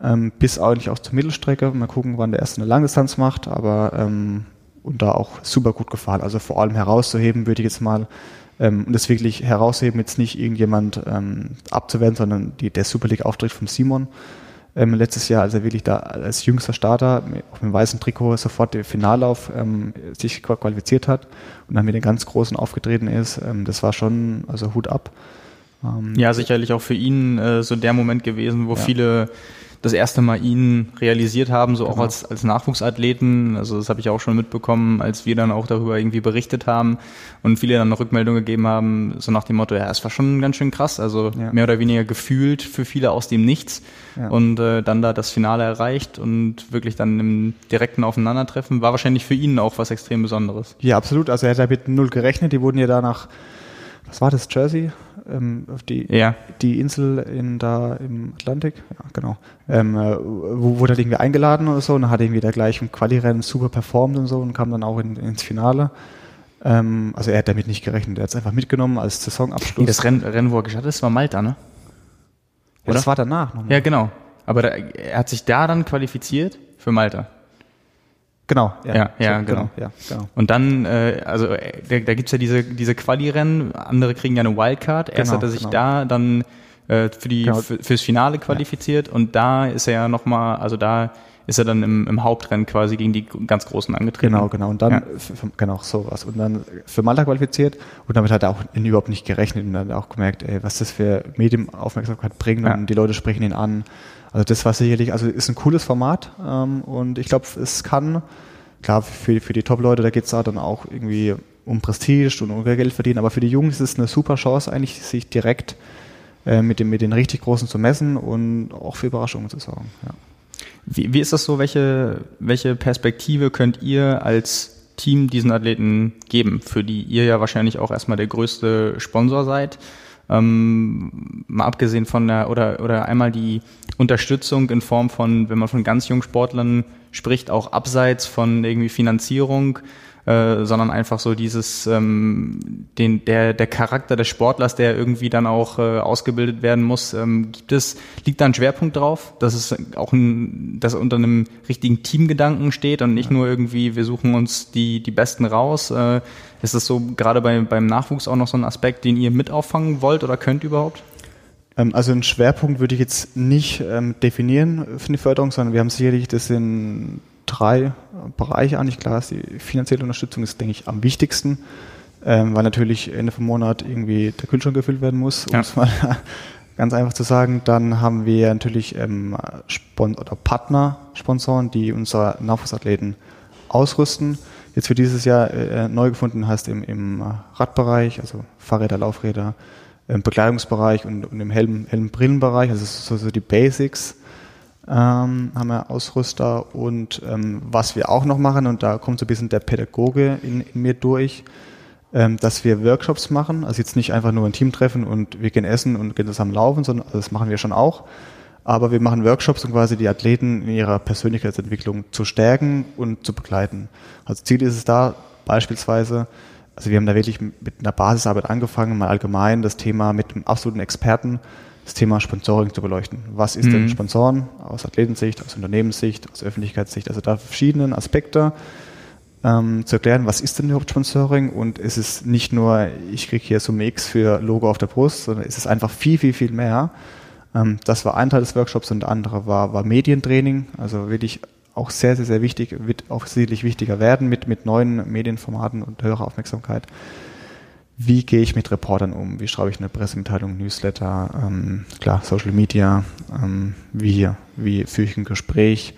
ähm, bis eigentlich auch zur Mittelstrecke. Mal gucken, wann der erste eine Langdistanz macht, aber ähm, und da auch super gut gefahren. Also vor allem herauszuheben, würde ich jetzt mal, ähm, und das wirklich herauszuheben, jetzt nicht irgendjemand ähm, abzuwerten, sondern die, der Super League-Auftritt von Simon ähm, letztes Jahr, als er wirklich da als jüngster Starter auf dem weißen Trikot sofort den Finallauf ähm, sich qualifiziert hat und dann mit den ganz Großen aufgetreten ist, ähm, das war schon, also Hut ab. Ähm, ja, sicherlich auch für ihn äh, so der Moment gewesen, wo ja. viele das erste Mal ihn realisiert haben, so genau. auch als, als Nachwuchsathleten. Also das habe ich auch schon mitbekommen, als wir dann auch darüber irgendwie berichtet haben und viele dann eine Rückmeldung gegeben haben, so nach dem Motto, ja, es war schon ganz schön krass, also ja. mehr oder weniger gefühlt für viele aus dem Nichts ja. und äh, dann da das Finale erreicht und wirklich dann im direkten Aufeinandertreffen, war wahrscheinlich für ihn auch was extrem Besonderes. Ja, absolut. Also er hat damit null gerechnet, die wurden ja danach was war das, Jersey? Ähm, auf die, ja. die Insel in, da im Atlantik, ja, genau. Ähm, äh, wo wurde er irgendwie eingeladen oder so und hat irgendwie da gleich im Quali-Rennen super performt und so und kam dann auch in, ins Finale. Ähm, also er hat damit nicht gerechnet, er hat es einfach mitgenommen als Saisonabschluss. Nee, das Rennen, Rennen, wo er gestartet ist, war Malta, ne? Oder? Ja, das war danach nochmal. Ja, genau. Aber da, er hat sich da dann qualifiziert für Malta. Genau, ja, ja, ja so, genau. genau. Ja, genau. Und dann, äh, also äh, da, da gibt ja diese, diese Quali-Rennen, andere kriegen ja eine Wildcard. Erst genau, hat er sich genau. da dann äh, für die genau. fürs Finale qualifiziert und da ist er ja nochmal, also da ist er dann im, im Hauptrennen quasi gegen die ganz Großen angetreten. Genau, genau. Und dann, ja. für, genau, sowas. Und dann für Malta qualifiziert und damit hat er auch überhaupt nicht gerechnet und dann auch gemerkt, ey, was das für Medienaufmerksamkeit bringt ja. und die Leute sprechen ihn an. Also das war sicherlich, also ist ein cooles Format ähm, und ich glaube, es kann, klar, für, für die Top-Leute, da geht es da dann auch irgendwie um Prestige und um Geld verdienen, aber für die Jungs ist es eine super Chance eigentlich, sich direkt äh, mit, dem, mit den richtig Großen zu messen und auch für Überraschungen zu sorgen. Ja. Wie, wie ist das so? Welche, welche Perspektive könnt ihr als Team diesen Athleten geben, für die ihr ja wahrscheinlich auch erstmal der größte Sponsor seid? Ähm, mal abgesehen von der, oder, oder einmal die Unterstützung in Form von, wenn man von ganz jungen Sportlern spricht, auch abseits von irgendwie Finanzierung, äh, sondern einfach so dieses, ähm, den, der, der Charakter des Sportlers, der irgendwie dann auch äh, ausgebildet werden muss, ähm, gibt es, liegt da ein Schwerpunkt drauf, dass es auch ein, dass unter einem richtigen Teamgedanken steht und nicht nur irgendwie, wir suchen uns die, die Besten raus. Äh, ist das so gerade bei, beim Nachwuchs auch noch so ein Aspekt, den ihr mit auffangen wollt oder könnt überhaupt? Ähm, also einen Schwerpunkt würde ich jetzt nicht ähm, definieren für die Förderung, sondern wir haben sicherlich das in drei Bereiche eigentlich. Klar ist die finanzielle Unterstützung ist, denke ich, am wichtigsten, ähm, weil natürlich Ende vom Monat irgendwie der Kühlschrank gefüllt werden muss, um ja. es mal ganz einfach zu sagen. Dann haben wir natürlich ähm, Spon oder Partner-Sponsoren, die unsere Nachwuchsathleten ausrüsten. Jetzt für dieses Jahr äh, neu gefunden hast im, im Radbereich, also Fahrräder, Laufräder, im Bekleidungsbereich und, und im Helm, Helm-Brillenbereich, also so, so die Basics ähm, haben wir Ausrüster und ähm, was wir auch noch machen, und da kommt so ein bisschen der Pädagoge in, in mir durch, ähm, dass wir Workshops machen, also jetzt nicht einfach nur ein Team treffen und wir gehen essen und gehen zusammen laufen, sondern also das machen wir schon auch, aber wir machen Workshops, um quasi die Athleten in ihrer Persönlichkeitsentwicklung zu stärken und zu begleiten. Also Ziel ist es da beispielsweise, also wir haben da wirklich mit einer Basisarbeit angefangen, mal allgemein das Thema mit einem absoluten Experten das Thema Sponsoring zu beleuchten. Was ist mhm. denn Sponsoren aus Athletensicht, aus Unternehmenssicht, aus Öffentlichkeitssicht? Also da verschiedene Aspekte ähm, zu erklären, was ist denn überhaupt Sponsoring und ist es nicht nur, ich kriege hier Summe X für Logo auf der Brust, sondern ist es einfach viel, viel, viel mehr. Ähm, das war ein Teil des Workshops und der andere war, war Medientraining, also wirklich auch sehr, sehr, sehr wichtig, wird auch sicherlich wichtiger werden mit, mit neuen Medienformaten und höherer Aufmerksamkeit wie gehe ich mit Reportern um? Wie schreibe ich eine Pressemitteilung, Newsletter, ähm, klar, Social Media, ähm, wie, wie führe ich ein Gespräch?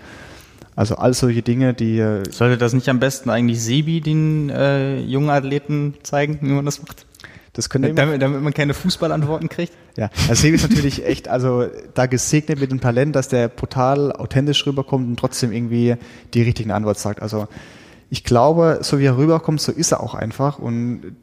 Also all solche Dinge, die. Äh, Sollte das nicht am besten eigentlich Sebi den äh, jungen Athleten zeigen, wie man das macht? Das könnte damit, damit man keine Fußballantworten kriegt? Ja, also Sebi ist natürlich echt, also da gesegnet mit dem Talent, dass der brutal authentisch rüberkommt und trotzdem irgendwie die richtigen Antworten sagt. Also ich glaube, so wie er rüberkommt, so ist er auch einfach und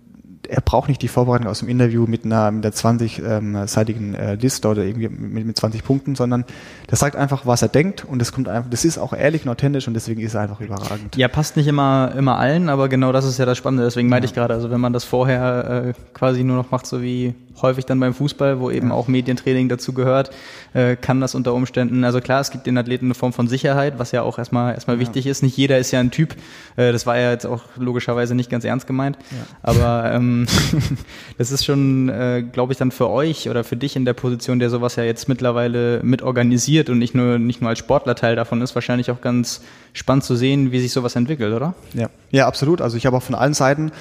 er braucht nicht die Vorbereitung aus dem Interview mit einer, mit einer 20-seitigen ähm, äh, Liste oder irgendwie mit, mit 20 Punkten, sondern der sagt einfach, was er denkt und das kommt einfach, das ist auch ehrlich und authentisch und deswegen ist er einfach überragend. Ja, passt nicht immer, immer allen, aber genau das ist ja das Spannende, deswegen meinte ja. ich gerade, also wenn man das vorher äh, quasi nur noch macht, so wie häufig dann beim Fußball, wo eben ja. auch Medientraining dazu gehört, äh, kann das unter Umständen, also klar, es gibt den Athleten eine Form von Sicherheit, was ja auch erstmal erstmal ja. wichtig ist. Nicht jeder ist ja ein Typ, äh, das war ja jetzt auch logischerweise nicht ganz ernst gemeint, aber ähm, das ist schon, äh, glaube ich, dann für euch oder für dich in der Position, der sowas ja jetzt mittlerweile mit organisiert und nicht nur nicht nur als Sportler Teil davon ist, wahrscheinlich auch ganz spannend zu sehen, wie sich sowas entwickelt, oder? Ja, ja, absolut. Also ich habe auch von allen Seiten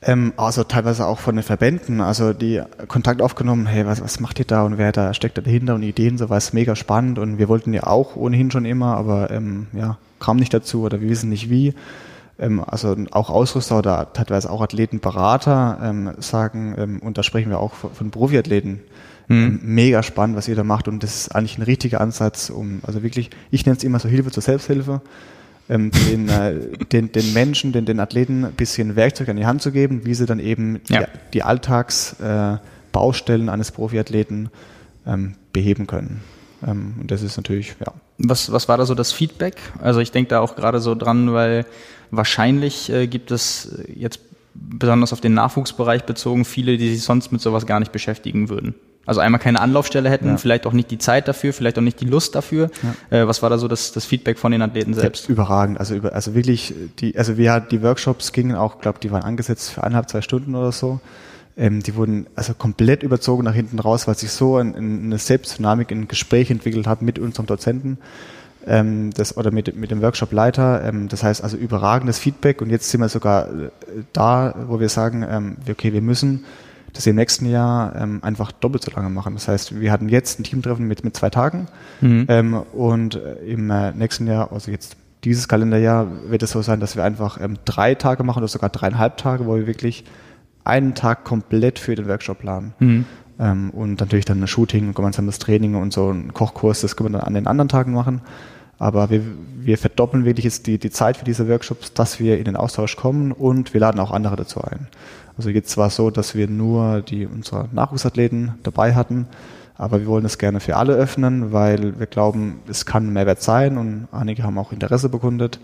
Ähm, also teilweise auch von den Verbänden, also die Kontakt aufgenommen, hey, was, was macht ihr da und wer da steckt da dahinter und Ideen, so war mega spannend und wir wollten ja auch ohnehin schon immer, aber ähm, ja, kam nicht dazu oder wir wissen nicht wie. Ähm, also auch Ausrüster oder teilweise auch Athletenberater ähm, sagen, ähm, und da sprechen wir auch von, von Profiathleten, mhm. mega spannend, was ihr da macht und das ist eigentlich ein richtiger Ansatz, um, also wirklich, ich nenne es immer so Hilfe zur Selbsthilfe ähm, den, äh, den, den Menschen, den, den Athleten ein bisschen Werkzeug an die Hand zu geben, wie sie dann eben ja. die, die Alltagsbaustellen äh, eines Profiathleten ähm, beheben können. Ähm, und das ist natürlich, ja. Was, was war da so das Feedback? Also ich denke da auch gerade so dran, weil wahrscheinlich äh, gibt es jetzt besonders auf den Nachwuchsbereich bezogen viele, die sich sonst mit sowas gar nicht beschäftigen würden. Also einmal keine Anlaufstelle hätten, ja. vielleicht auch nicht die Zeit dafür, vielleicht auch nicht die Lust dafür. Ja. Äh, was war da so das, das Feedback von den Athleten selbst? Überragend. Also über, also wirklich die, also wir die Workshops gingen auch, glaube die waren angesetzt für eineinhalb, zwei Stunden oder so. Ähm, die wurden also komplett überzogen nach hinten raus, weil sich so ein, eine Selbstdynamik in Gespräch entwickelt hat mit unserem Dozenten ähm, das, oder mit, mit dem Workshop-Leiter. Ähm, das heißt also überragendes Feedback und jetzt sind wir sogar äh, da, wo wir sagen, ähm, okay, wir müssen sie im nächsten Jahr ähm, einfach doppelt so lange machen. Das heißt, wir hatten jetzt ein Teamtreffen mit, mit zwei Tagen mhm. ähm, und äh, im äh, nächsten Jahr, also jetzt dieses Kalenderjahr, wird es so sein, dass wir einfach ähm, drei Tage machen oder sogar dreieinhalb Tage, wo wir wirklich einen Tag komplett für den Workshop planen. Mhm. Ähm, und natürlich dann ein Shooting, gemeinsames Training und so ein Kochkurs, das können wir dann an den anderen Tagen machen. Aber wir, wir verdoppeln wirklich jetzt die, die Zeit für diese Workshops, dass wir in den Austausch kommen und wir laden auch andere dazu ein. Also jetzt war es so, dass wir nur die unsere Nachwuchsathleten dabei hatten, aber wir wollen es gerne für alle öffnen, weil wir glauben, es kann Mehrwert sein und einige haben auch Interesse bekundet.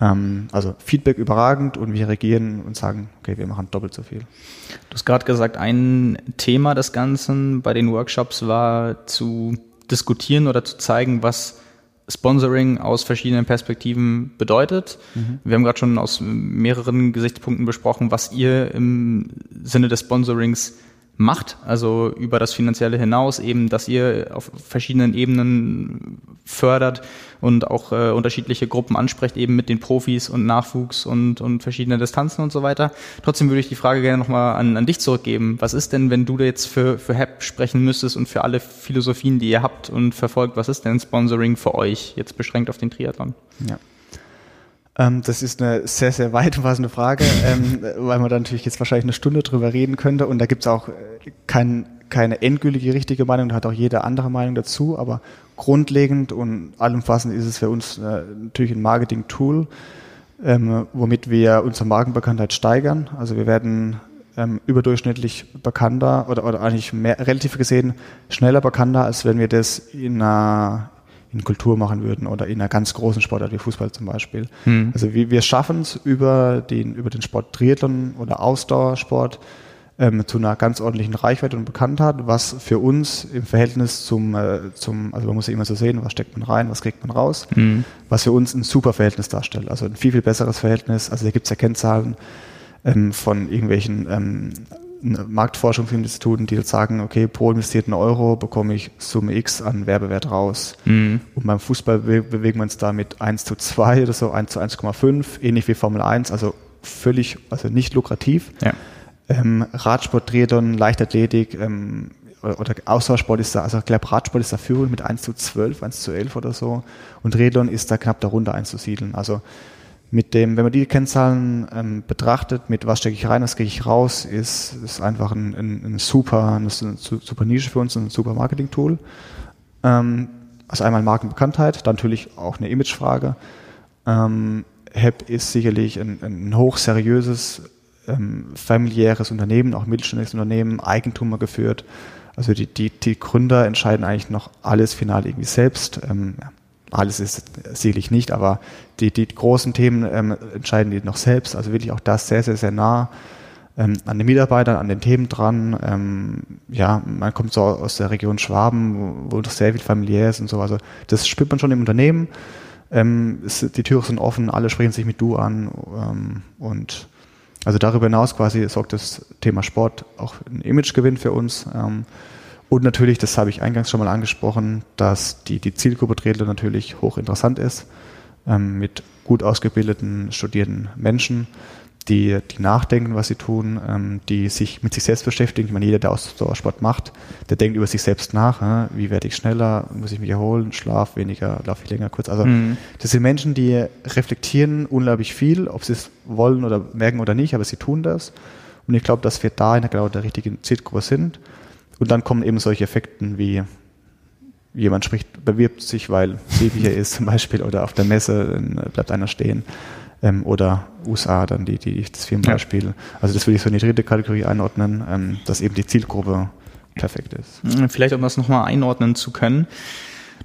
Ähm, also Feedback überragend und wir reagieren und sagen, okay, wir machen doppelt so viel. Du hast gerade gesagt, ein Thema des Ganzen bei den Workshops war zu diskutieren oder zu zeigen, was Sponsoring aus verschiedenen Perspektiven bedeutet. Mhm. Wir haben gerade schon aus mehreren Gesichtspunkten besprochen, was ihr im Sinne des Sponsorings macht, also über das Finanzielle hinaus eben, dass ihr auf verschiedenen Ebenen fördert und auch äh, unterschiedliche Gruppen ansprecht, eben mit den Profis und Nachwuchs und, und verschiedene Distanzen und so weiter. Trotzdem würde ich die Frage gerne nochmal an, an dich zurückgeben. Was ist denn, wenn du jetzt für, für HEP sprechen müsstest und für alle Philosophien, die ihr habt und verfolgt, was ist denn Sponsoring für euch, jetzt beschränkt auf den Triathlon? Ja. Ähm, das ist eine sehr, sehr weit umfassende Frage, ähm, weil man da natürlich jetzt wahrscheinlich eine Stunde drüber reden könnte. Und da gibt es auch äh, kein, keine endgültige richtige Meinung, da hat auch jeder andere Meinung dazu, aber grundlegend und allumfassend ist es für uns äh, natürlich ein Marketing-Tool, ähm, womit wir unsere Markenbekanntheit steigern. Also wir werden ähm, überdurchschnittlich bekannter oder, oder eigentlich mehr, relativ gesehen schneller bekannter, als wenn wir das in einer, in Kultur machen würden oder in einer ganz großen Sportart wie Fußball zum Beispiel. Mhm. Also wir, wir schaffen es über den, über den Sport Triathlon oder Ausdauersport ähm, zu einer ganz ordentlichen Reichweite und Bekanntheit, was für uns im Verhältnis zum, äh, zum, also man muss ja immer so sehen, was steckt man rein, was kriegt man raus, mhm. was für uns ein super Verhältnis darstellt. Also ein viel, viel besseres Verhältnis. Also da gibt es ja Kennzahlen ähm, von irgendwelchen ähm, Marktforschungsinstituten, die sagen, okay, pro investierten Euro bekomme ich Summe X an Werbewert raus. Mhm. Und beim Fußball bewegen wir uns da mit 1 zu 2 oder so, 1 zu 1,5, ähnlich wie Formel 1, also völlig, also nicht lukrativ. Ja. Ähm, Radsport, Triathlon, Leichtathletik ähm, oder, oder Ausdauersport ist da, also ich glaube Radsport ist da führend mit 1 zu 12, 1 zu 11 oder so und Triathlon ist da knapp darunter einzusiedeln. Also mit dem, wenn man die Kennzahlen ähm, betrachtet, mit was stecke ich rein, was kriege ich raus, ist, ist einfach ein, ein, ein super, eine super Nische für uns, ein super Marketing-Tool. Ähm, also einmal Markenbekanntheit, dann natürlich auch eine Imagefrage. Ähm, HEP ist sicherlich ein, ein hochseriöses, ähm, familiäres Unternehmen, auch mittelständisches Unternehmen, Eigentumer geführt. Also die, die, die Gründer entscheiden eigentlich noch alles final irgendwie selbst. Ähm, ja alles ist sicherlich nicht, aber die, die großen Themen ähm, entscheiden die noch selbst. Also wirklich auch das sehr, sehr, sehr nah ähm, an den Mitarbeitern, an den Themen dran. Ähm, ja, man kommt so aus der Region Schwaben, wo, das sehr viel familiär ist und so. Also das spürt man schon im Unternehmen. Ähm, es, die Türen sind offen, alle sprechen sich mit Du an ähm, und also darüber hinaus quasi sorgt das Thema Sport auch ein Imagegewinn für uns. Ähm, und natürlich, das habe ich eingangs schon mal angesprochen, dass die, die Zielgruppe Triathlon natürlich hochinteressant ist, ähm, mit gut ausgebildeten, studierten Menschen. die, die nachdenken, was sie tun, ähm, die sich mit sich selbst beschäftigen. Ich meine, jeder, der Ausdauersport macht, der denkt über sich selbst nach. Äh, wie werde ich schneller? Muss ich mich erholen? Schlaf weniger? Laufe ich länger kurz? Also, mhm. das sind Menschen, die reflektieren unglaublich viel, ob sie es wollen oder merken oder nicht, aber sie tun das. Und ich glaube, dass wir da in genau der richtigen Zielgruppe sind. Und dann kommen eben solche Effekte wie jemand spricht, bewirbt sich, weil Sebi hier ist zum Beispiel oder auf der Messe bleibt einer stehen ähm, oder USA dann die, die, das Firmenbeispiel. Ja. Also das würde ich so in die dritte Kategorie einordnen, ähm, dass eben die Zielgruppe perfekt ist. Hm, vielleicht, um das nochmal einordnen zu können.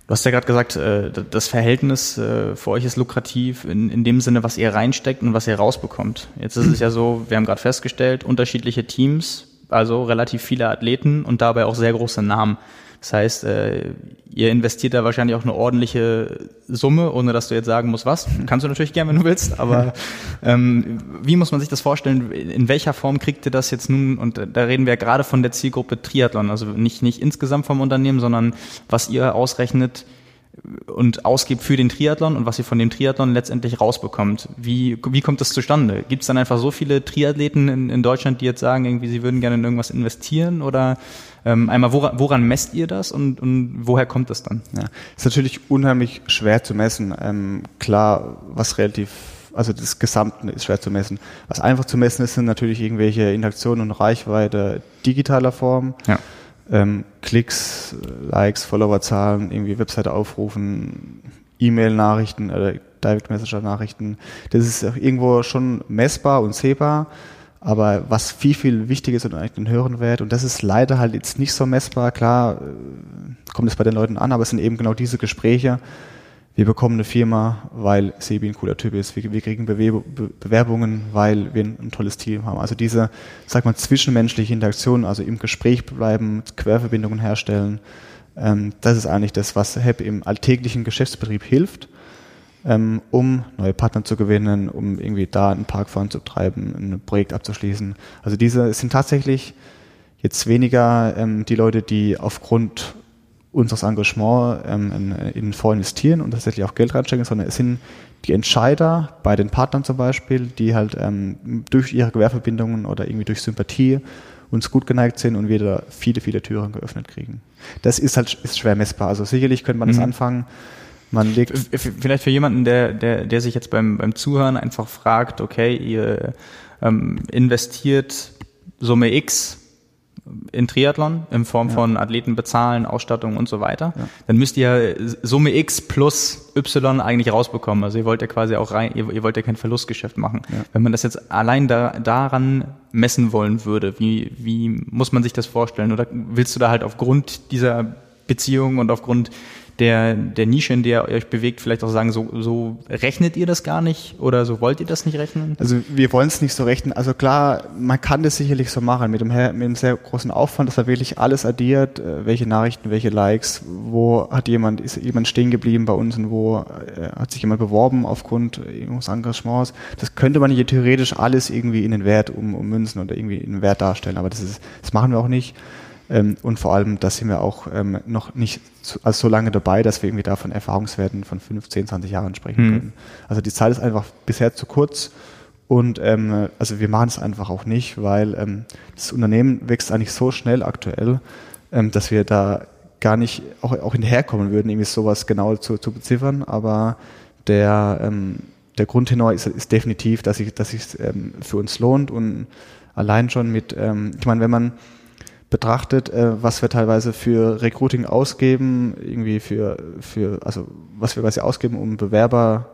Du hast ja gerade gesagt, äh, das Verhältnis äh, für euch ist lukrativ in, in dem Sinne, was ihr reinsteckt und was ihr rausbekommt. Jetzt ist es ja so, wir haben gerade festgestellt, unterschiedliche Teams, also relativ viele Athleten und dabei auch sehr große Namen. Das heißt, äh, ihr investiert da wahrscheinlich auch eine ordentliche Summe, ohne dass du jetzt sagen musst, was. Kannst du natürlich gerne, wenn du willst, aber ähm, wie muss man sich das vorstellen? In welcher Form kriegt ihr das jetzt nun? Und da reden wir ja gerade von der Zielgruppe Triathlon, also nicht, nicht insgesamt vom Unternehmen, sondern was ihr ausrechnet, und ausgibt für den Triathlon und was ihr von dem Triathlon letztendlich rausbekommt. Wie, wie kommt das zustande? Gibt es dann einfach so viele Triathleten in, in Deutschland, die jetzt sagen, irgendwie sie würden gerne in irgendwas investieren? Oder ähm, einmal, woran, woran messt ihr das und, und woher kommt das dann? Ja, ist natürlich unheimlich schwer zu messen. Ähm, klar, was relativ also das Gesamte ist schwer zu messen. Was einfach zu messen ist, sind natürlich irgendwelche Interaktionen und Reichweite digitaler Form. Ja ähm, Klicks, Likes, Followerzahlen, irgendwie Webseite aufrufen, E-Mail-Nachrichten oder Direct Messenger-Nachrichten. Das ist irgendwo schon messbar und sehbar. Aber was viel, viel wichtiger ist und eigentlich den höheren Wert, und das ist leider halt jetzt nicht so messbar, klar, äh, kommt es bei den Leuten an, aber es sind eben genau diese Gespräche, wir bekommen eine Firma, weil Sebi ein cooler Typ ist. Wir, wir kriegen Bewerb Bewerbungen, weil wir ein, tolles Team haben. Also diese, sag mal, zwischenmenschliche Interaktion, also im Gespräch bleiben, Querverbindungen herstellen, ähm, das ist eigentlich das, was HEP im alltäglichen Geschäftsbetrieb hilft, ähm, um neue Partner zu gewinnen, um irgendwie da einen Park voranzutreiben, ein Projekt abzuschließen. Also diese sind tatsächlich jetzt weniger ähm, die Leute, die aufgrund unseres Engagement ähm, in, in vorinvestieren und tatsächlich auch Geld reinstecken, sondern es sind die Entscheider bei den Partnern zum Beispiel, die halt ähm, durch ihre Gewehrverbindungen oder irgendwie durch Sympathie uns gut geneigt sind und wir da viele, viele Türen geöffnet kriegen. Das ist halt ist schwer messbar. Also sicherlich könnte man mhm. das anfangen. Man legt Vielleicht für jemanden, der, der, der sich jetzt beim, beim Zuhören einfach fragt, okay, ihr ähm, investiert Summe X in Triathlon in Form ja. von Athleten bezahlen, Ausstattung und so weiter, ja. dann müsst ihr Summe X plus Y eigentlich rausbekommen. Also ihr wollt ja quasi auch rein, ihr, ihr wollt ja kein Verlustgeschäft machen. Ja. Wenn man das jetzt allein da, daran messen wollen würde, wie, wie muss man sich das vorstellen? Oder willst du da halt aufgrund dieser Beziehung und aufgrund der, der Nische, in der ihr euch bewegt, vielleicht auch sagen, so, so rechnet ihr das gar nicht oder so wollt ihr das nicht rechnen? Also wir wollen es nicht so rechnen. Also klar, man kann das sicherlich so machen mit dem, mit einem sehr großen Aufwand, dass er wirklich alles addiert, äh, welche Nachrichten, welche Likes, wo hat jemand, ist jemand stehen geblieben bei uns und wo äh, hat sich jemand beworben aufgrund ihres Engagements. Das könnte man hier theoretisch alles irgendwie in den Wert um, ummünzen oder irgendwie in den Wert darstellen, aber das ist, das machen wir auch nicht. Ähm, und vor allem, da sind wir auch ähm, noch nicht so, also so lange dabei, dass wir irgendwie da von Erfahrungswerten von 15, 20 Jahren sprechen mhm. können. Also die Zeit ist einfach bisher zu kurz. Und ähm, also wir machen es einfach auch nicht, weil ähm, das Unternehmen wächst eigentlich so schnell aktuell, ähm, dass wir da gar nicht auch, auch hinterherkommen würden, irgendwie sowas genau zu, zu beziffern. Aber der, ähm, der Grundtenor ist, ist definitiv, dass sich dass sich ähm, für uns lohnt und allein schon mit, ähm, ich meine, wenn man betrachtet, äh, was wir teilweise für Recruiting ausgeben, irgendwie für, für, also was wir quasi ausgeben, um Bewerber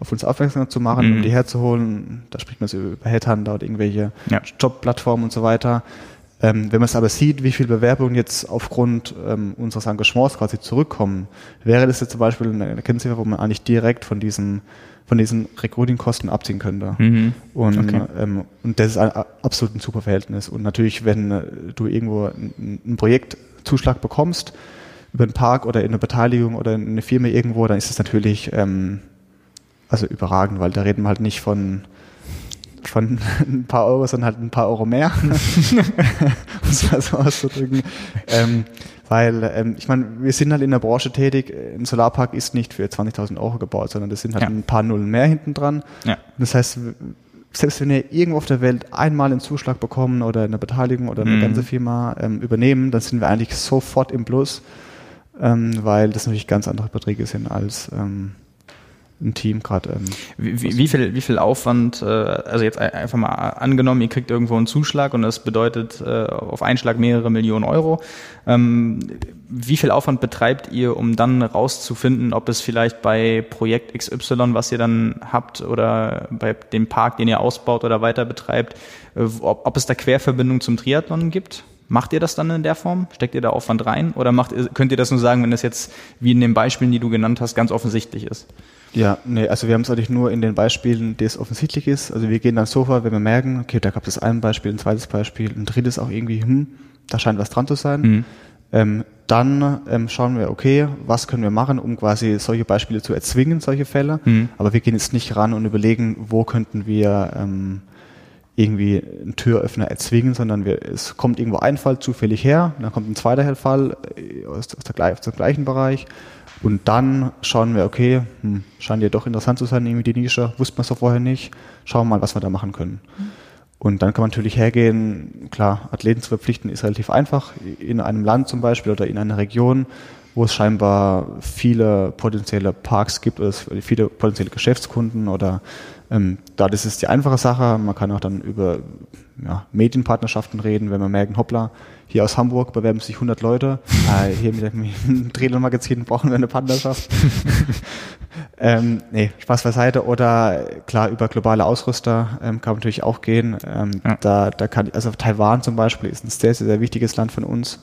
auf uns aufmerksam zu machen, mhm. um die herzuholen. Da spricht man so über Headhunter oder irgendwelche ja. Jobplattformen und so weiter. Ähm, wenn man es aber sieht, wie viele Bewerbungen jetzt aufgrund ähm, unseres Engagements quasi zurückkommen, wäre das jetzt zum Beispiel eine Kennziffer, wo man eigentlich direkt von diesen von diesen Recruiting-Kosten abziehen könnte. Mhm. Und, okay. ähm, und das ist ein absolut ein super Verhältnis. Und natürlich, wenn äh, du irgendwo ein, ein Projektzuschlag bekommst, über einen Park oder in eine Beteiligung oder in eine Firma irgendwo, dann ist es natürlich ähm, also überragend, weil da reden wir halt nicht von von ein paar Euro, sondern halt ein paar Euro mehr, um es mal so auszudrücken. Ähm, weil, ähm, ich meine, wir sind halt in der Branche tätig, ein Solarpark ist nicht für 20.000 Euro gebaut, sondern das sind halt ja. ein paar Nullen mehr hinten dran. Ja. Das heißt, selbst wenn wir irgendwo auf der Welt einmal einen Zuschlag bekommen oder eine Beteiligung oder eine Mhm. ganze Firma ähm, übernehmen, dann sind wir eigentlich sofort im Plus, ähm, weil das natürlich ganz andere Beträge sind als ähm, ein Team gerade. Ähm, Wie, wie, viel, wie viel Aufwand, äh, also jetzt ein- einfach mal angenommen, ihr kriegt irgendwo einen Zuschlag und das bedeutet äh, auf einen Schlag mehrere Millionen Euro. Ähm, wie viel Aufwand betreibt ihr, um dann rauszufinden, ob es vielleicht bei Projekt XY, was ihr dann habt, oder bei dem Park, den ihr ausbaut oder weiter betreibt, äh, ob, ob es da Querverbindungen zum Triathlon gibt? Macht ihr das dann in der Form? Steckt ihr da Aufwand rein? Oder macht, könnt ihr das nur sagen, wenn das jetzt, wie in den Beispielen, die du genannt hast, ganz offensichtlich ist? Ja, nee, also wir haben es eigentlich nur in den Beispielen, die es offensichtlich ist. Also wir gehen dann so vor, wenn wir merken, okay, da gab es ein Beispiel, ein zweites Beispiel, ein drittes auch irgendwie, hm, da scheint was dran zu sein. Mhm. Ähm, dann ähm, schauen wir, okay, was können wir machen, um quasi solche Beispiele zu erzwingen, solche Fälle. Mhm. Aber wir gehen jetzt nicht ran und überlegen, wo könnten wir ähm, irgendwie einen Türöffner erzwingen, sondern wir, es kommt irgendwo ein Fall zufällig her, dann kommt ein zweiter Fall äh, aus, aus, der, aus dem gleichen Bereich und dann schauen wir, okay, hm, scheint ja doch interessant zu sein, irgendwie die Nische, wusste man so vorher nicht, schauen wir mal, was wir da machen können. Und dann kann man natürlich hergehen, klar, Athleten zu verpflichten ist relativ einfach, in einem Land zum Beispiel oder in einer Region, wo es scheinbar viele potenzielle Parks gibt oder es viele potenzielle Geschäftskunden oder ähm, da das ist die einfache Sache. Man kann auch dann über ja, Medienpartnerschaften reden, wenn man merken, hoppla, hier aus Hamburg bewerben sich 100 Leute, äh, hier mit dem Trailer-Magazin brauchen wir eine Partnerschaft. ähm, nee, Spaß beiseite. Oder klar, über globale Ausrüster ähm, kann man natürlich auch gehen. Ähm, Ja. Da, da kann, also Taiwan zum Beispiel ist ein sehr, sehr, sehr wichtiges Land von uns.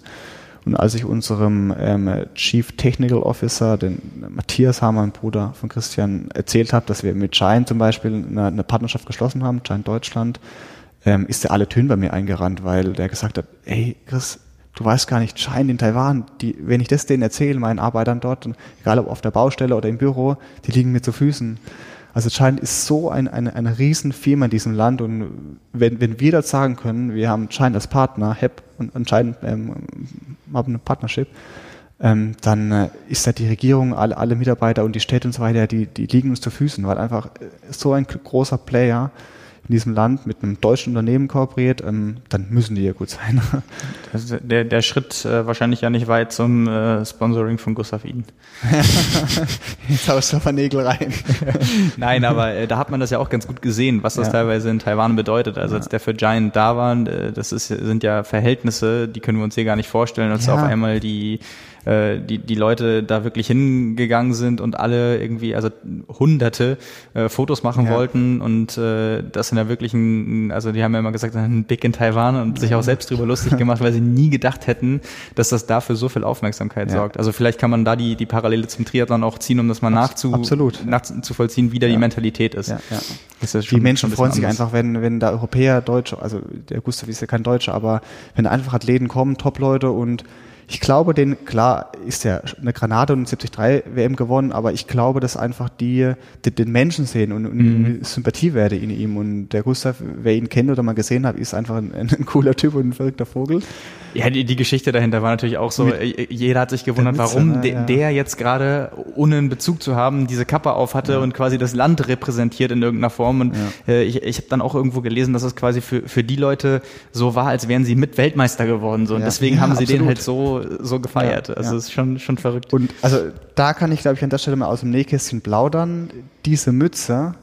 Und als ich unserem ähm, Chief Technical Officer, den Matthias Hammer, ein Bruder von Christian, erzählt habe, dass wir mit Giant zum Beispiel eine, eine Partnerschaft geschlossen haben, Giant Deutschland, ähm, ist er alle Töne bei mir eingerannt, weil der gesagt hat, ey Chris, du weißt gar nicht, Giant in Taiwan, die, wenn ich das denen erzähle, meinen Arbeitern dort, egal ob auf der Baustelle oder im Büro, die liegen mir zu Füßen. Also Giant ist so ein, eine, eine riesen Firma in diesem Land und wenn, wenn wir das sagen können, wir haben Giant als Partner, HEP und, und ähm, haben eine Partnership, ähm, dann äh, ist da die Regierung, alle, alle Mitarbeiter und die Städte und so weiter, die, die liegen uns zu Füßen, weil einfach äh, so ein großer Player in diesem Land mit einem deutschen Unternehmen kooperiert, ähm, dann müssen die ja gut sein. Ist der, der Schritt äh, wahrscheinlich ja nicht weit zum äh, Sponsoring von Gustav Iden. Jetzt haust du aber Nägel rein. Nein, aber äh, da hat man das ja auch ganz gut gesehen, was das Ja. teilweise in Taiwan bedeutet. Also als der für Giant da war, äh, das ist, sind ja Verhältnisse, die können wir uns hier gar nicht vorstellen, als Ja. auf einmal die äh, die, die Leute da wirklich hingegangen sind und alle irgendwie, also hunderte äh, Fotos machen Ja. wollten und äh, das sind ja wirklich ein, also die haben ja immer gesagt, ein Big in Taiwan und sich auch selbst drüber lustig gemacht, weil sie nie gedacht hätten, dass das dafür so viel Aufmerksamkeit Ja. sorgt. Also vielleicht kann man da die, die Parallele zum Triathlon auch ziehen, um das mal nachzu, absolut. nachzuvollziehen, wie da die Ja. Mentalität ist. Ja, ja. Ist Die Menschen freuen sich anders. einfach, wenn, wenn da Europäer, Deutsche, also der Gustav ist ja kein Deutscher, aber wenn da einfach Athleten kommen, Top-Leute und ich glaube, den, klar ist ja eine Granate und 73 WM gewonnen, aber ich glaube, dass einfach die, die den Menschen sehen und, und Mhm. Sympathiewerte in ihm. Und der Gustav, wer ihn kennt oder mal gesehen hat, ist einfach ein, ein cooler Typ und ein verrückter Vogel. Ja, die, die Geschichte dahinter war natürlich auch so, Mit- äh, jeder hat sich gewundert, der Mütze, warum ne? de, Ja. der jetzt gerade, ohne einen Bezug zu haben, diese Kappe auf hatte und quasi das Land repräsentiert in irgendeiner Form. Und äh, ich, ich habe dann auch irgendwo gelesen, dass es quasi für, für die Leute so war, als wären sie mit Weltmeister geworden. So. Und Ja. deswegen Ja, haben sie den absolut. halt so, so gefeiert. Ja, also ja. es ist schon, schon verrückt. Und also da kann ich, glaube ich, an der Stelle mal aus dem Nähkästchen plaudern. Diese Mütze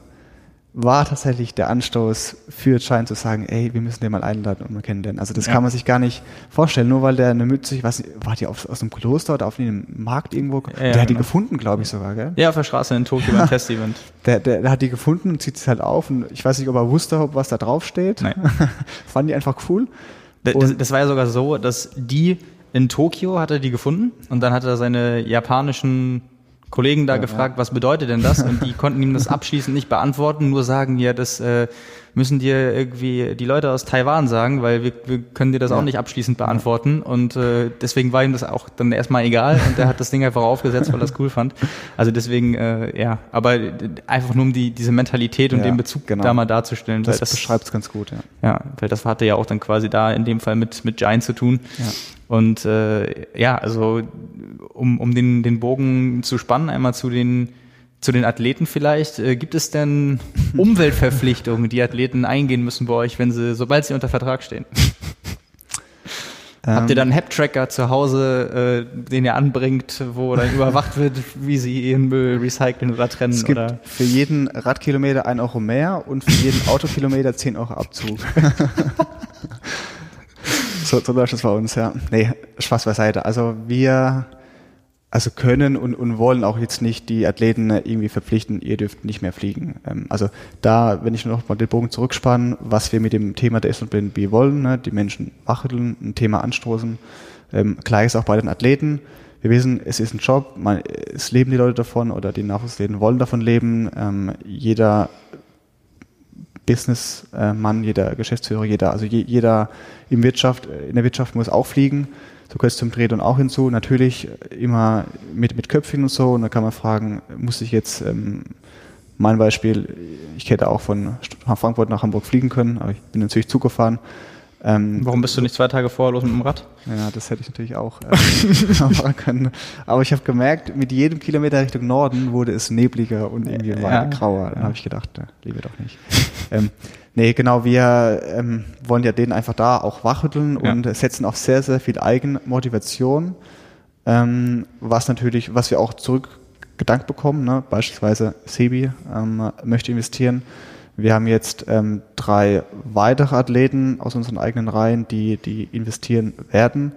war tatsächlich der Anstoß für Schein zu sagen, ey, wir müssen den mal einladen und mal kennenlernen. Also das Ja. kann man sich gar nicht vorstellen, nur weil der eine Mütze, ich weiß nicht, war die aus, aus einem Kloster oder auf einem Markt irgendwo? Ja, der hat die genau. gefunden, glaube ich sogar, gell? ja, auf der Straße in Tokio beim Testevent. Der, der, der hat die gefunden und zieht es halt auf und ich weiß nicht, ob er wusste, ob was da drauf steht. Nein. Fanden die einfach cool. Das, das war ja sogar so, dass die in Tokio hat er die gefunden und dann hat er seine japanischen Kollegen da gefragt, was bedeutet denn das? Und die konnten ihm das abschließend nicht beantworten, nur sagen, ja, das äh, müssen dir irgendwie die Leute aus Taiwan sagen, weil wir, wir können dir das auch nicht abschließend beantworten. Und äh, deswegen war ihm das auch dann erstmal egal und er hat das Ding einfach aufgesetzt, weil er es cool fand. Also deswegen, äh, ja, aber einfach nur um die, diese Mentalität und Ja, den Bezug genau. da mal darzustellen. Das, das beschreibt es ganz gut, ja. ja, weil das hatte ja auch dann quasi da in dem Fall mit, mit Giant zu tun. Ja. Und äh, ja, also um, um den, den Bogen zu spannen, einmal zu den, zu den Athleten vielleicht, äh, gibt es denn Umweltverpflichtungen die Athleten eingehen müssen bei euch, wenn sie, sobald sie unter Vertrag stehen? Habt ihr dann einen Hap-Tracker zu Hause, äh, den ihr anbringt, wo dann überwacht wird, wie sie ihren Müll recyceln oder trennen? Es gibt oder? für jeden Radkilometer ein Euro mehr und für jeden Autokilometer 10 Euro Abzug. so, so läuft das bei uns, ja. Nee, Spaß beiseite. Also wir also können und, und wollen auch jetzt nicht die Athleten irgendwie verpflichten, ihr dürft nicht mehr fliegen. Ähm, also da, wenn ich noch mal den Bogen zurückspanne, was wir mit dem Thema der SB wollen, ne, die Menschen wacheln, ein Thema anstoßen, ähm, gleich ist auch bei den Athleten. Wir wissen, es ist ein Job, man, es leben die Leute davon oder die Nachwuchsathleten wollen davon leben. Ähm, jeder Businessmann, jeder Geschäftsführer, jeder, also je, jeder in Wirtschaft, in der Wirtschaft muss auch fliegen. So gehört es zum Triathlon auch hinzu. Natürlich immer mit, mit Köpfchen und so. Und da kann man fragen, muss ich jetzt, ähm, mein Beispiel, ich hätte auch von Frankfurt nach Hamburg fliegen können, aber ich bin natürlich Zug gefahren. Ähm, Warum bist du nicht zwei Tage vorher los mit dem Rad? Ja, das hätte ich natürlich auch äh, machen können. Aber ich habe gemerkt, mit jedem Kilometer Richtung Norden wurde es nebliger und irgendwie ja, grauer. Dann ja. habe ich gedacht, äh, lieber doch nicht. ähm, Nee, genau, wir ähm, wollen ja denen einfach da auch wachrütteln ja. und setzen auf sehr, sehr viel Eigenmotivation, ähm, was natürlich, was wir auch zurückgedankt bekommen, ne? beispielsweise Sebi ähm, möchte investieren. Wir haben jetzt ähm, drei weitere Athleten aus unseren eigenen Reihen, die, die investieren werden.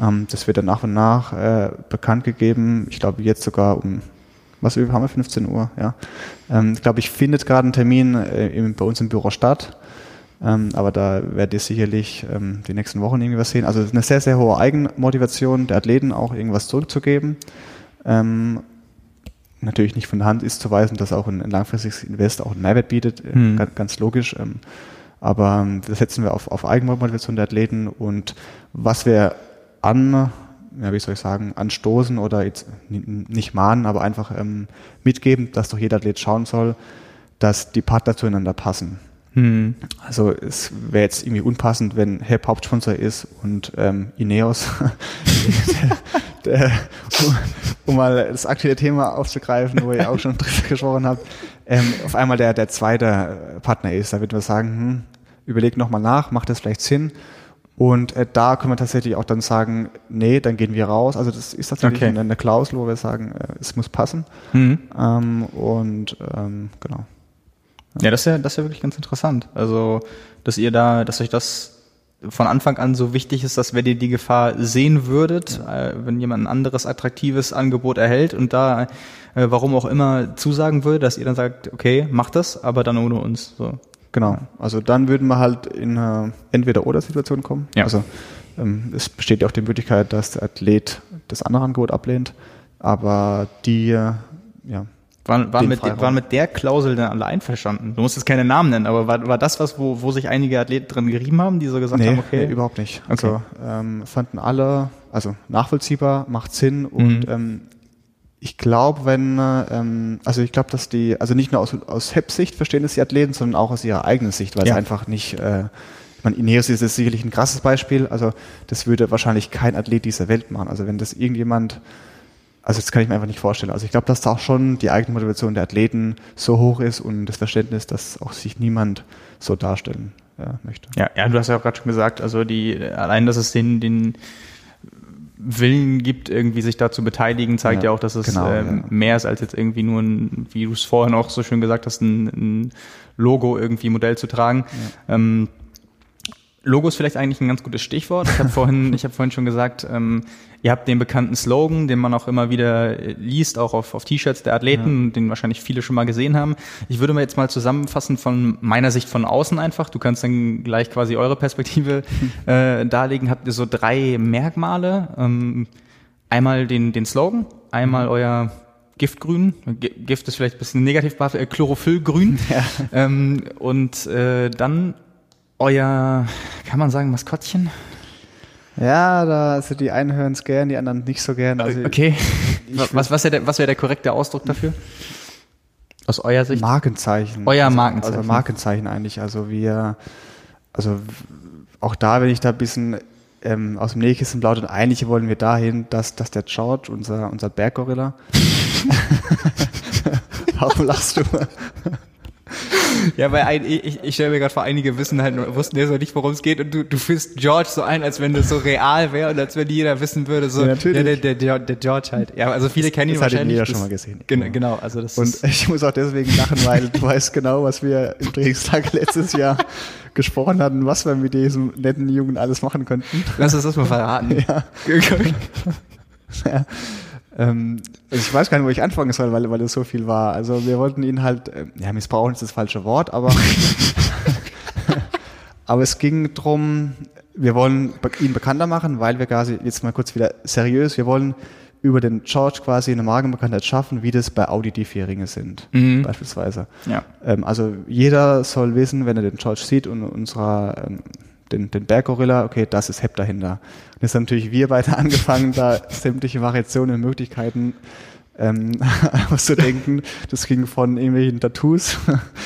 Ähm, das wird dann nach und nach äh, bekannt gegeben. Ich glaube jetzt sogar um was haben wir, 15 Uhr, ja. Ähm, ich glaube, ich findet gerade einen Termin äh, im, bei uns im Büro statt. Ähm, aber da werdet ihr sicherlich ähm, die nächsten Wochen irgendwie was sehen. Also eine sehr, sehr hohe Eigenmotivation der Athleten auch irgendwas zurückzugeben. Ähm, natürlich nicht von der Hand ist zu weisen, dass auch ein, ein langfristiges Invest auch einen Mehrwert bietet, äh, hm. ganz, ganz, logisch. Ähm, aber ähm, das setzen wir auf, auf Eigenmotivation der Athleten und was wir an ja, wie soll ich sagen, anstoßen oder jetzt nicht mahnen, aber einfach ähm, mitgeben, dass doch jeder Athlet schauen soll, dass die Partner zueinander passen. Hm. Also es wäre jetzt irgendwie unpassend, wenn Help Hauptsponsor ist und ähm, Ineos, der, der, um, um, mal das aktuelle Thema aufzugreifen, wo ihr auch schon drüber gesprochen habt, ähm, auf einmal der, der zweite Partner ist. Da würden wir sagen, hm, überleg nochmal nach, macht das vielleicht Sinn? Und äh, da können wir tatsächlich auch dann sagen, nee, dann gehen wir raus. Also das ist tatsächlich okay. eine, eine Klausel, wo wir sagen, äh, es muss passen. Mhm. Ähm, und ähm, genau. Ja. das ist ja, das ist ja wirklich ganz interessant. Also, dass ihr da, dass euch das von Anfang an so wichtig ist, dass wenn ihr die Gefahr sehen würdet, ja. äh, wenn jemand ein anderes attraktives Angebot erhält und da, äh, warum auch immer, zusagen würde, dass ihr dann sagt, okay, macht das, aber dann ohne uns. So. Genau. Also dann würden wir halt in eine Entweder-Oder-Situation kommen. Ja. Also ähm, es besteht ja auch die Möglichkeit, dass der Athlet das andere Angebot ablehnt, aber die, äh, ja. Waren, waren, mit, waren mit der Klausel dann alle einverstanden? Du musst jetzt keine Namen nennen, aber war, war das was, wo, wo sich einige Athleten drin gerieben haben, die so gesagt nee, haben, okay? Nee, überhaupt nicht. Also okay. ähm, fanden alle, also nachvollziehbar, macht Sinn und mhm. ähm, ich glaube, wenn, ähm, also ich glaube, dass die, also nicht nur aus, aus HEP-Sicht verstehen es die Athleten, sondern auch aus ihrer eigenen Sicht, weil ja. es einfach nicht, äh, ich meine, Ineos ist jetzt sicherlich ein krasses Beispiel, also das würde wahrscheinlich kein Athlet dieser Welt machen. Also wenn das irgendjemand, also das kann ich mir einfach nicht vorstellen. Also ich glaube, dass da auch schon die eigene Motivation der Athleten so hoch ist und das Verständnis, dass auch sich niemand so darstellen äh, möchte. Ja, ja, du hast ja auch gerade schon gesagt, also die, allein, dass es den, den Willen gibt, irgendwie sich da zu beteiligen, zeigt ja, ja auch, dass es genau, ähm, ja. mehr ist als jetzt irgendwie nur ein, wie du es vorher noch so schön gesagt hast, ein, ein Logo irgendwie Modell zu tragen. Ja. Ähm, Logo ist vielleicht eigentlich ein ganz gutes Stichwort. Ich habe vorhin, ich habe vorhin schon gesagt, ähm, ihr habt den bekannten Slogan, den man auch immer wieder äh, liest, auch auf, auf T-Shirts der Athleten, ja. den wahrscheinlich viele schon mal gesehen haben. Ich würde mal jetzt mal zusammenfassen von meiner Sicht von außen einfach. Du kannst dann gleich quasi eure Perspektive äh, darlegen. Habt ihr so drei Merkmale? Ähm, einmal den, den Slogan, einmal mhm. euer Giftgrün, Gift ist vielleicht ein bisschen negativ äh, Chlorophyllgrün ja. ähm, und äh, dann euer, kann man sagen, Maskottchen? Ja, da, also die einen hören es gern, die anderen nicht so gern. Also okay. Was, was wäre der, was wär der korrekte Ausdruck dafür? Aus eurer Sicht? Markenzeichen. Euer also, Markenzeichen. Also Markenzeichen eigentlich. Also wir, also auch da, wenn ich da ein bisschen ähm, aus dem Nähkissen plaudern, eigentlich wollen wir dahin, dass, dass der George, unser, unser Berggorilla, warum lachst du? ja, weil ein, ich, ich stelle mir gerade vor, einige wissen halt, wussten ja so nicht, worum es geht und du, du führst George so ein, als wenn das so real wäre und als wenn jeder wissen würde, so, ja, natürlich. Ja, der, der, der George halt. Ja, also viele kennen ihn das wahrscheinlich. Das hat jeder schon mal gesehen. Genau, genau also das Und ich muss auch deswegen lachen, weil du weißt genau, was wir im Trainingstag letztes Jahr gesprochen hatten, was wir mit diesem netten Jungen alles machen könnten. Lass uns das mal verraten. Ja. ja. Ähm, also ich weiß gar nicht, wo ich anfangen soll, weil, weil es so viel war. Also wir wollten ihn halt, äh, ja, missbrauchen ist das falsche Wort, aber, aber es ging drum, wir wollen ihn bekannter machen, weil wir quasi, jetzt mal kurz wieder seriös, wir wollen über den George quasi eine Markenbekanntheit schaffen, wie das bei Audi die Vierringe sind, mhm. beispielsweise. Ja. Ähm, also jeder soll wissen, wenn er den George sieht und unserer ähm, den, den Berggorilla, okay, das ist Hep dahinter. Und jetzt haben natürlich wir beide angefangen, da sämtliche Variationen und Möglichkeiten ähm, auszudenken. Das ging von irgendwelchen Tattoos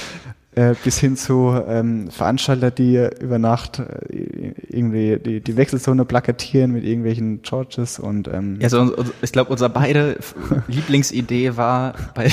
äh, bis hin zu ähm, Veranstalter, die über Nacht äh, irgendwie die, die Wechselzone plakatieren mit irgendwelchen Georges und ähm, ja, so, ich glaube, unsere beide Lieblingsidee war bei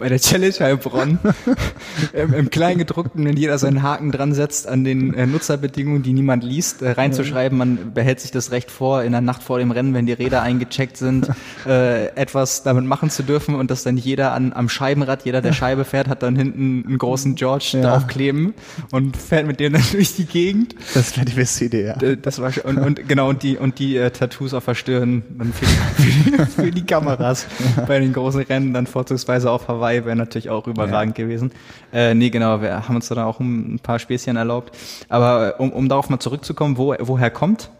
bei der Challenge Heilbronn im, im Kleingedruckten, wenn jeder seinen Haken dran setzt an den äh, Nutzerbedingungen, die niemand liest, äh, reinzuschreiben, man behält sich das Recht vor, in der Nacht vor dem Rennen, wenn die Räder eingecheckt sind, äh, etwas damit machen zu dürfen und dass dann jeder an, am Scheibenrad, jeder der Scheibe fährt, hat dann hinten einen großen George ja. draufkleben und fährt mit dem dann durch die Gegend. Das wäre die beste Idee, ja. Das war und, und genau und die und die äh, Tattoos auf der Stirn für die, für, für die Kameras ja. bei den großen Rennen dann vorzugsweise auf Hawaii Hawaii wäre natürlich auch überragend ja. gewesen. Äh, nee, genau, wir haben uns da auch ein paar Späßchen erlaubt. Aber um, um darauf mal zurückzukommen, wo, woher kommt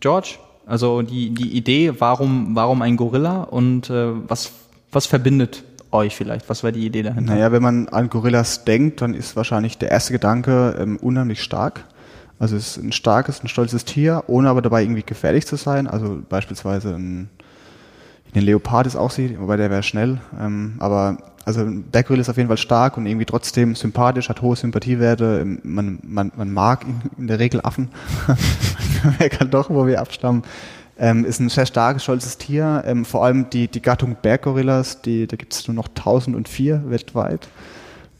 George? Also die, die Idee, warum, warum ein Gorilla und äh, was, was verbindet euch vielleicht? Was war die Idee dahinter? Naja, wenn man an Gorillas denkt, dann ist wahrscheinlich der erste Gedanke ähm, unheimlich stark. Also es ist ein starkes, ein stolzes Tier, ohne aber dabei irgendwie gefährlich zu sein. Also beispielsweise ein, ein Leopard ist auch sie, wobei der wäre schnell. Ähm, aber also Berggrill ist auf jeden Fall stark und irgendwie trotzdem sympathisch, hat hohe Sympathiewerte. Man, man, man mag in, der Regel Affen. man merkt halt doch, wo wir abstammen. Ähm, ist ein sehr starkes, stolzes Tier. Ähm, vor allem die, die Gattung Berggorillas, die, da gibt es nur noch 1004 weltweit,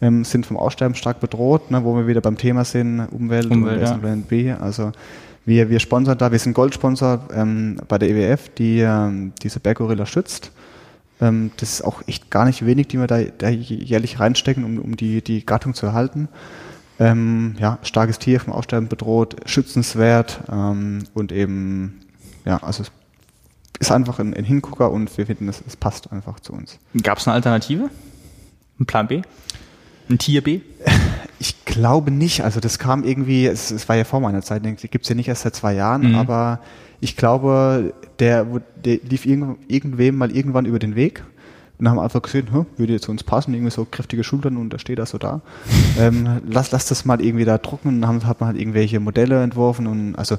ähm, sind vom Aussterben stark bedroht, ne, wo wir wieder beim Thema sind, Umwelt, Umwelt und ja. B. Also wir, wir sponsern da, wir sind Goldsponsor ähm, bei der EWF, die ähm, diese Berggorilla schützt. Ähm, das ist auch echt gar nicht wenig, die wir da, da jährlich reinstecken, um, um die, die Gattung zu erhalten. Ähm, ja, starkes Tier vom Aussterben bedroht, schützenswert ähm, und eben, ja, also es ist einfach ein, ein Hingucker und wir finden, es, es passt einfach zu uns. Gab es eine Alternative? Ein Plan B? Ein Tier B? Ich glaube nicht. Also das kam irgendwie, es, es war ja vor meiner Zeit, die gibt es ja nicht erst seit zwei Jahren, mhm. aber ich glaube, der, der lief irgend, irgendwem mal irgendwann über den Weg und haben einfach gesehen, hm, würde jetzt zu uns passen, irgendwie so kräftige Schultern und da steht er so da. ähm, lass, lass das mal irgendwie da drucken und dann haben, hat man halt irgendwelche Modelle entworfen und also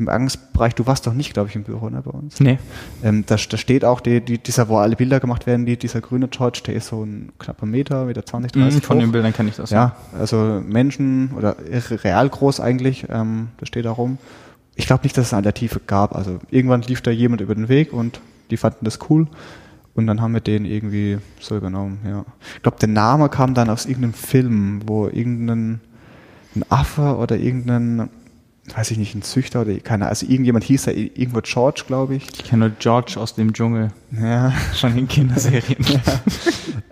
im Angstbereich, du warst doch nicht, glaube ich, im Büro ne, bei uns. Nee. Ähm, da, da steht auch die, die, dieser, wo alle Bilder gemacht werden, die, dieser grüne George, der ist so ein knapper Meter, Meter 20, 30 mhm, Von hoch. den Bildern kenne ich das. Ja, also Menschen oder real groß eigentlich, ähm, das steht da rum ich glaube nicht, dass es eine Alternative gab. Also irgendwann lief da jemand über den Weg und die fanden das cool. Und dann haben wir den irgendwie so übernommen, ja. Ich glaube, der Name kam dann aus irgendeinem Film, wo irgendein ein Affe oder irgendein, weiß ich nicht, ein Züchter oder keine, also irgendjemand hieß da irgendwo George, glaube ich. Ich kenne nur George aus dem Dschungel. Ja. Schon in Kinderserien. ja.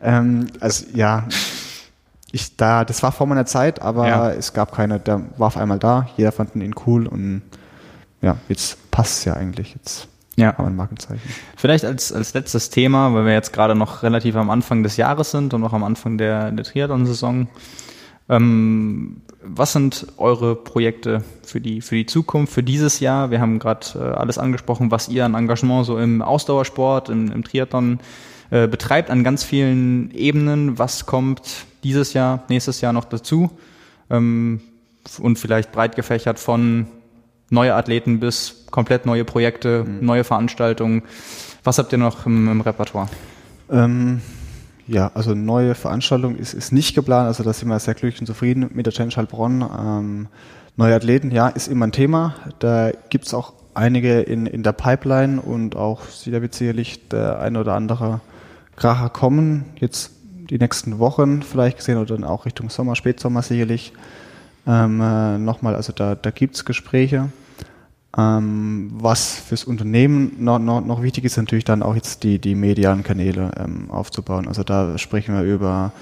ähm, also ja, ich da, das war vor meiner Zeit, aber ja. es gab keine, der war auf einmal da, jeder fand ihn cool und ja, jetzt passt es ja eigentlich. Jetzt ja. haben wir ein Markenzeichen. Vielleicht als, als letztes Thema, weil wir jetzt gerade noch relativ am Anfang des Jahres sind und noch am Anfang der, der Triathlon-Saison. Ähm, was sind eure Projekte für die, für die Zukunft, für dieses Jahr? Wir haben gerade äh, alles angesprochen, was ihr an Engagement so im Ausdauersport, im, im Triathlon äh, betreibt, an ganz vielen Ebenen. Was kommt dieses Jahr, nächstes Jahr noch dazu? Ähm, und vielleicht breit gefächert von neue Athleten bis komplett neue Projekte, mhm. neue Veranstaltungen. Was habt ihr noch im, im Repertoire? Ähm, ja, also neue Veranstaltung ist, ist nicht geplant, also da sind wir sehr glücklich und zufrieden mit der Challenge Heilbronn. Ähm, neue Athleten, ja, ist immer ein Thema. Da gibt's auch einige in, in der Pipeline und auch da wird sicherlich der ein oder andere Kracher kommen. Jetzt die nächsten Wochen vielleicht gesehen oder dann auch Richtung Sommer, Spätsommer sicherlich ähm, äh, nochmal, also da, da gibt es Gespräche. Ähm, was fürs Unternehmen noch, noch, noch wichtig ist, natürlich dann auch jetzt die, die medialen Kanäle ähm, aufzubauen. Also da sprechen wir über,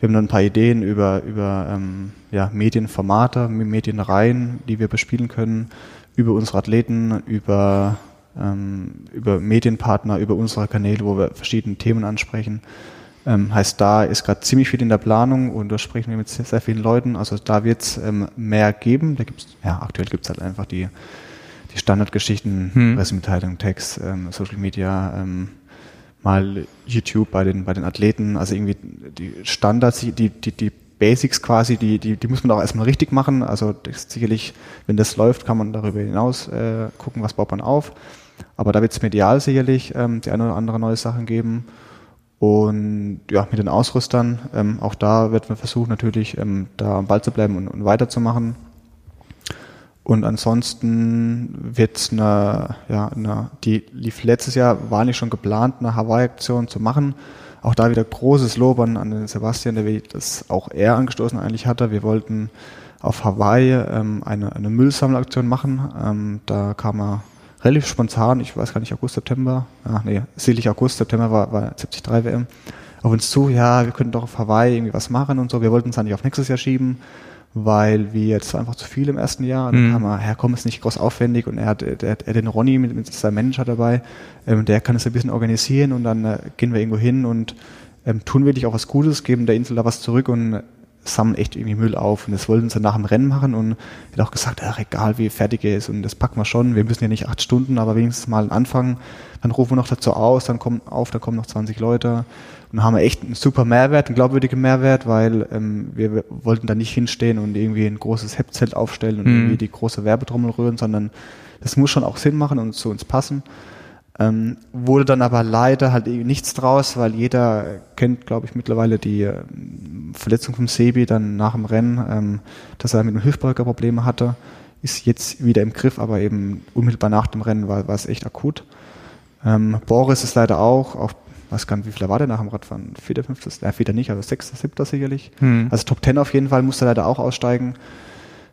wir haben dann ein paar Ideen über, über ähm, ja, Medienformate, Medienreihen, die wir bespielen können, über unsere Athleten, über, ähm, über Medienpartner, über unsere Kanäle, wo wir verschiedene Themen ansprechen. Ähm, heißt, da ist gerade ziemlich viel in der Planung und da sprechen wir mit sehr, sehr vielen Leuten. Also da wird es ähm, mehr geben. Da gibt's, ja, aktuell gibt es halt einfach die die Standardgeschichten, hm. Pressemitteilung, Text, ähm, Social Media, ähm, mal YouTube bei den, bei den Athleten, also irgendwie die Standards, die, die, die Basics quasi, die, die, die muss man auch erstmal richtig machen. Also sicherlich, wenn das läuft, kann man darüber hinaus äh, gucken, was baut man auf. Aber da wird es medial sicherlich ähm, die eine oder andere neue Sachen geben. Und ja, mit den Ausrüstern, ähm, auch da wird man versuchen, natürlich ähm, da am Ball zu bleiben und, und weiterzumachen. Und ansonsten wird eine, ja, eine, die lief letztes Jahr, war nicht schon geplant, eine Hawaii-Aktion zu machen. Auch da wieder großes Lob an, an den Sebastian, der das auch er angestoßen eigentlich hatte. Wir wollten auf Hawaii ähm, eine, eine Müllsammelaktion machen. Ähm, da kam er relativ spontan, ich weiß gar nicht, August, September, ach nee, sicherlich August, September war, war 73 WM, auf uns zu, ja, wir könnten doch auf Hawaii irgendwie was machen und so. Wir wollten es eigentlich auf nächstes Jahr schieben weil wir jetzt einfach zu viel im ersten Jahr. Und dann mhm. haben wir, Herr Komm ist nicht groß aufwendig und er hat, er hat er den Ronny mit, mit seinem Manager dabei, ähm, der kann es ein bisschen organisieren und dann äh, gehen wir irgendwo hin und ähm, tun wirklich auch was Gutes, geben der Insel da was zurück und sammeln echt irgendwie Müll auf. Und das wollten sie nach dem Rennen machen und er hat auch gesagt, ach, egal wie fertig er ist und das packen wir schon. Wir müssen ja nicht acht Stunden, aber wenigstens mal anfangen. Dann rufen wir noch dazu aus, dann kommen auf, da kommen noch 20 Leute und haben echt einen super Mehrwert, einen glaubwürdigen Mehrwert, weil ähm, wir wollten da nicht hinstehen und irgendwie ein großes Hepzelt aufstellen und mhm. irgendwie die große Werbetrommel rühren, sondern das muss schon auch Sinn machen und zu uns passen. Ähm, wurde dann aber leider halt nichts draus, weil jeder kennt, glaube ich, mittlerweile die äh, Verletzung vom Sebi dann nach dem Rennen, ähm, dass er mit einem Hüftbeuger Probleme hatte. Ist jetzt wieder im Griff, aber eben unmittelbar nach dem Rennen war, war es echt akut. Ähm, Boris ist leider auch, auch gar nicht, wie viel war der nach dem Radfahren? Vierter, fünftes, äh, vierter nicht, also sechster, siebter sicherlich. Hm. Also Top Ten auf jeden Fall musste leider auch aussteigen.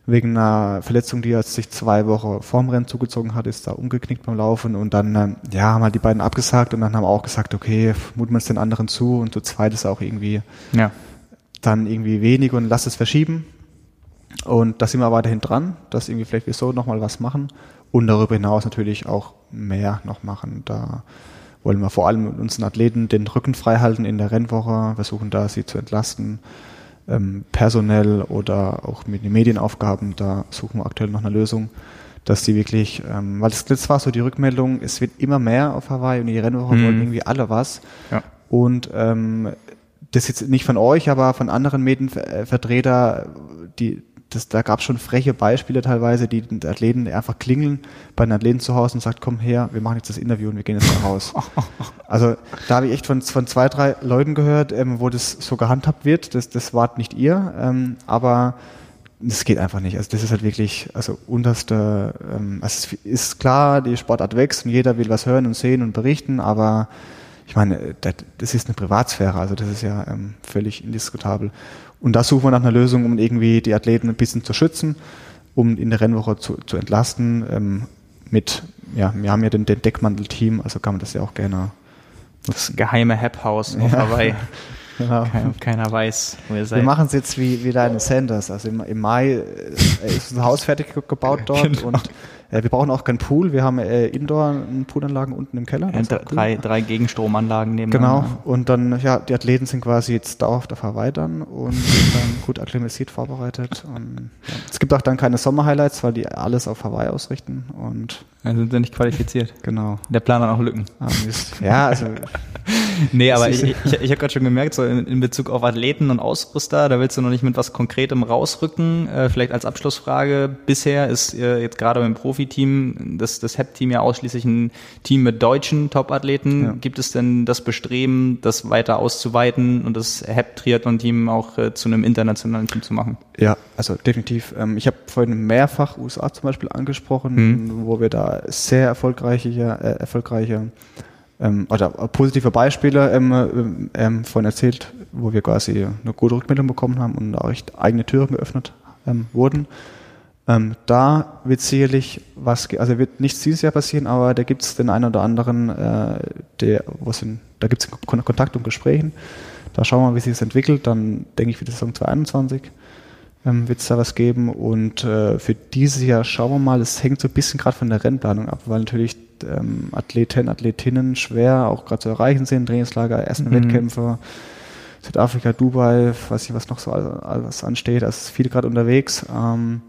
Wegen einer Verletzung, die er sich zwei Wochen vorm Rennen zugezogen hat, ist da umgeknickt beim Laufen und dann, ähm, ja, haben halt die beiden abgesagt und dann haben auch gesagt, okay, muten wir es den anderen zu und zu zweit ist auch irgendwie ja. dann irgendwie wenig und lass es verschieben. Und da sind wir weiterhin dran, dass irgendwie vielleicht wir so nochmal was machen und darüber hinaus natürlich auch mehr noch machen. Da wollen wir vor allem unseren Athleten den Rücken frei halten in der Rennwoche, versuchen da sie zu entlasten. Ähm, personell oder auch mit den Medienaufgaben, da suchen wir aktuell noch eine Lösung, dass die wirklich, ähm, weil das, das war so die Rückmeldung, es wird immer mehr auf Hawaii und die Rennwoche mhm. wollen irgendwie alle was. Ja. Und ähm, das jetzt nicht von euch, aber von anderen Medienvertreter, die das, da gab es schon freche Beispiele teilweise, die den Athleten einfach klingeln bei den Athleten zu Hause und sagt, komm her, wir machen jetzt das Interview und wir gehen jetzt nach Hause. also da habe ich echt von, von zwei, drei Leuten gehört, ähm, wo das so gehandhabt wird. Das, das wart nicht ihr, ähm, aber das geht einfach nicht. Also das ist halt wirklich, also unterste, ähm, also es ist klar, die Sportart wächst und jeder will was hören und sehen und berichten, aber ich meine, das ist eine Privatsphäre, also das ist ja ähm, völlig indiskutabel. Und da suchen wir nach einer Lösung, um irgendwie die Athleten ein bisschen zu schützen, um in der Rennwoche zu, zu entlasten. Ähm, mit, ja, wir haben ja den, den Deckmantel-Team, also kann man das ja auch gerne. Das geheime Hap-Haus auf ja. Hawaii. Genau. Keiner, keiner weiß, wo ihr seid. Wir machen es jetzt wie, wie deine Sanders. Also im, im Mai äh, ist unser Haus fertig gebaut dort genau. und wir brauchen auch keinen Pool. Wir haben äh, Indoor-Poolanlagen unten im Keller. Ja, drei, cool. drei Gegenstromanlagen neben Genau. Und dann, ja, die Athleten sind quasi jetzt dauerhaft auf Hawaii dann und dann gut akklimatisiert vorbereitet. Und, ja. Es gibt auch dann keine Sommer-Highlights, weil die alles auf Hawaii ausrichten und dann sind sie nicht qualifiziert. Genau. Der Plan hat auch Lücken. Ah, ja, also nee, aber ich, ich, ich habe gerade schon gemerkt, so in, in, Bezug auf Athleten und Ausrüster, da willst du noch nicht mit was Konkretem rausrücken. Äh, vielleicht als Abschlussfrage, bisher ist äh, jetzt gerade beim Profiteam das, das HEP-Team ja ausschließlich ein Team mit deutschen Top-Athleten. Ja. Gibt es denn das Bestreben, das weiter auszuweiten und das HEP-Triathlon-Team auch äh, zu einem internationalen Team zu machen? Ja, also definitiv. Ähm, ich habe vorhin mehrfach USA zum Beispiel angesprochen, mhm. wo wir da sehr erfolgreiche, äh, erfolgreiche ähm, oder positive Beispiele ähm, ähm, von erzählt, wo wir quasi eine gute Rückmeldung bekommen haben und auch echt eigene Türen geöffnet ähm, wurden. Ähm, da wird sicherlich was, also wird nichts dieses Jahr passieren, aber da gibt es den einen oder anderen, äh, der, wo sind, da gibt es Kontakt und Gesprächen. Da schauen wir mal, wie sich das entwickelt. Dann denke ich für die Saison 2021 ähm, wird es da was geben. Und äh, für dieses Jahr schauen wir mal, es hängt so ein bisschen gerade von der Rennplanung ab, weil natürlich ähm, Athleten, Athletinnen schwer auch gerade zu erreichen sind, Trainingslager, ersten mhm. Wettkämpfe, Südafrika, Dubai, weiß ich, was noch so alles ansteht. Also viele gerade unterwegs. Ähm,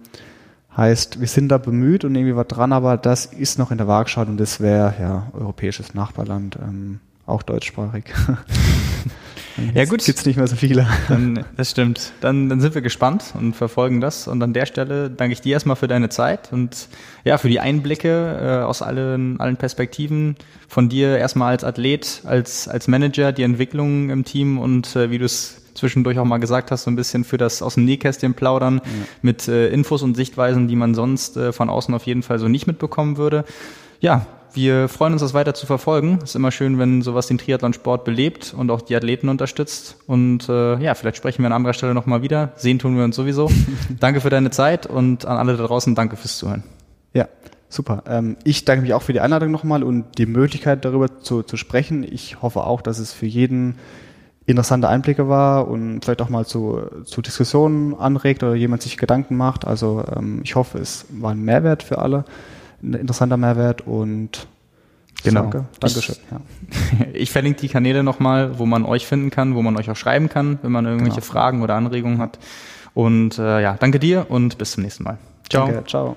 Heißt, wir sind da bemüht und irgendwie was dran, aber das ist noch in der Waagschale und das wäre ja europäisches Nachbarland, ähm, auch deutschsprachig. ja gut. Gibt's nicht mehr so viele. Dann, das stimmt. Dann, dann sind wir gespannt und verfolgen das. Und an der Stelle danke ich dir erstmal für deine Zeit und ja, für die Einblicke äh, aus allen, allen Perspektiven von dir erstmal als Athlet, als, als Manager, die Entwicklung im Team und äh, wie du es zwischendurch auch mal gesagt hast, so ein bisschen für das aus dem Nähkästchen plaudern ja. mit äh, Infos und Sichtweisen, die man sonst äh, von außen auf jeden Fall so nicht mitbekommen würde. Ja, wir freuen uns, das weiter zu verfolgen. Es ist immer schön, wenn sowas den Triathlonsport belebt und auch die Athleten unterstützt. Und äh, ja, vielleicht sprechen wir an anderer Stelle nochmal wieder. Sehen tun wir uns sowieso. danke für deine Zeit und an alle da draußen danke fürs Zuhören. Ja, super. Ähm, ich danke mich auch für die Einladung nochmal und die Möglichkeit darüber zu, zu sprechen. Ich hoffe auch, dass es für jeden interessante Einblicke war und vielleicht auch mal zu, zu Diskussionen anregt oder jemand sich Gedanken macht. Also ähm, ich hoffe, es war ein Mehrwert für alle, ein interessanter Mehrwert und Genau. Danke. Dankeschön. Ich, ja. ich verlinke die Kanäle nochmal, wo man euch finden kann, wo man euch auch schreiben kann, wenn man irgendwelche genau. Fragen oder Anregungen hat. Und äh, ja, danke dir und bis zum nächsten Mal. Ciao. Danke, ciao.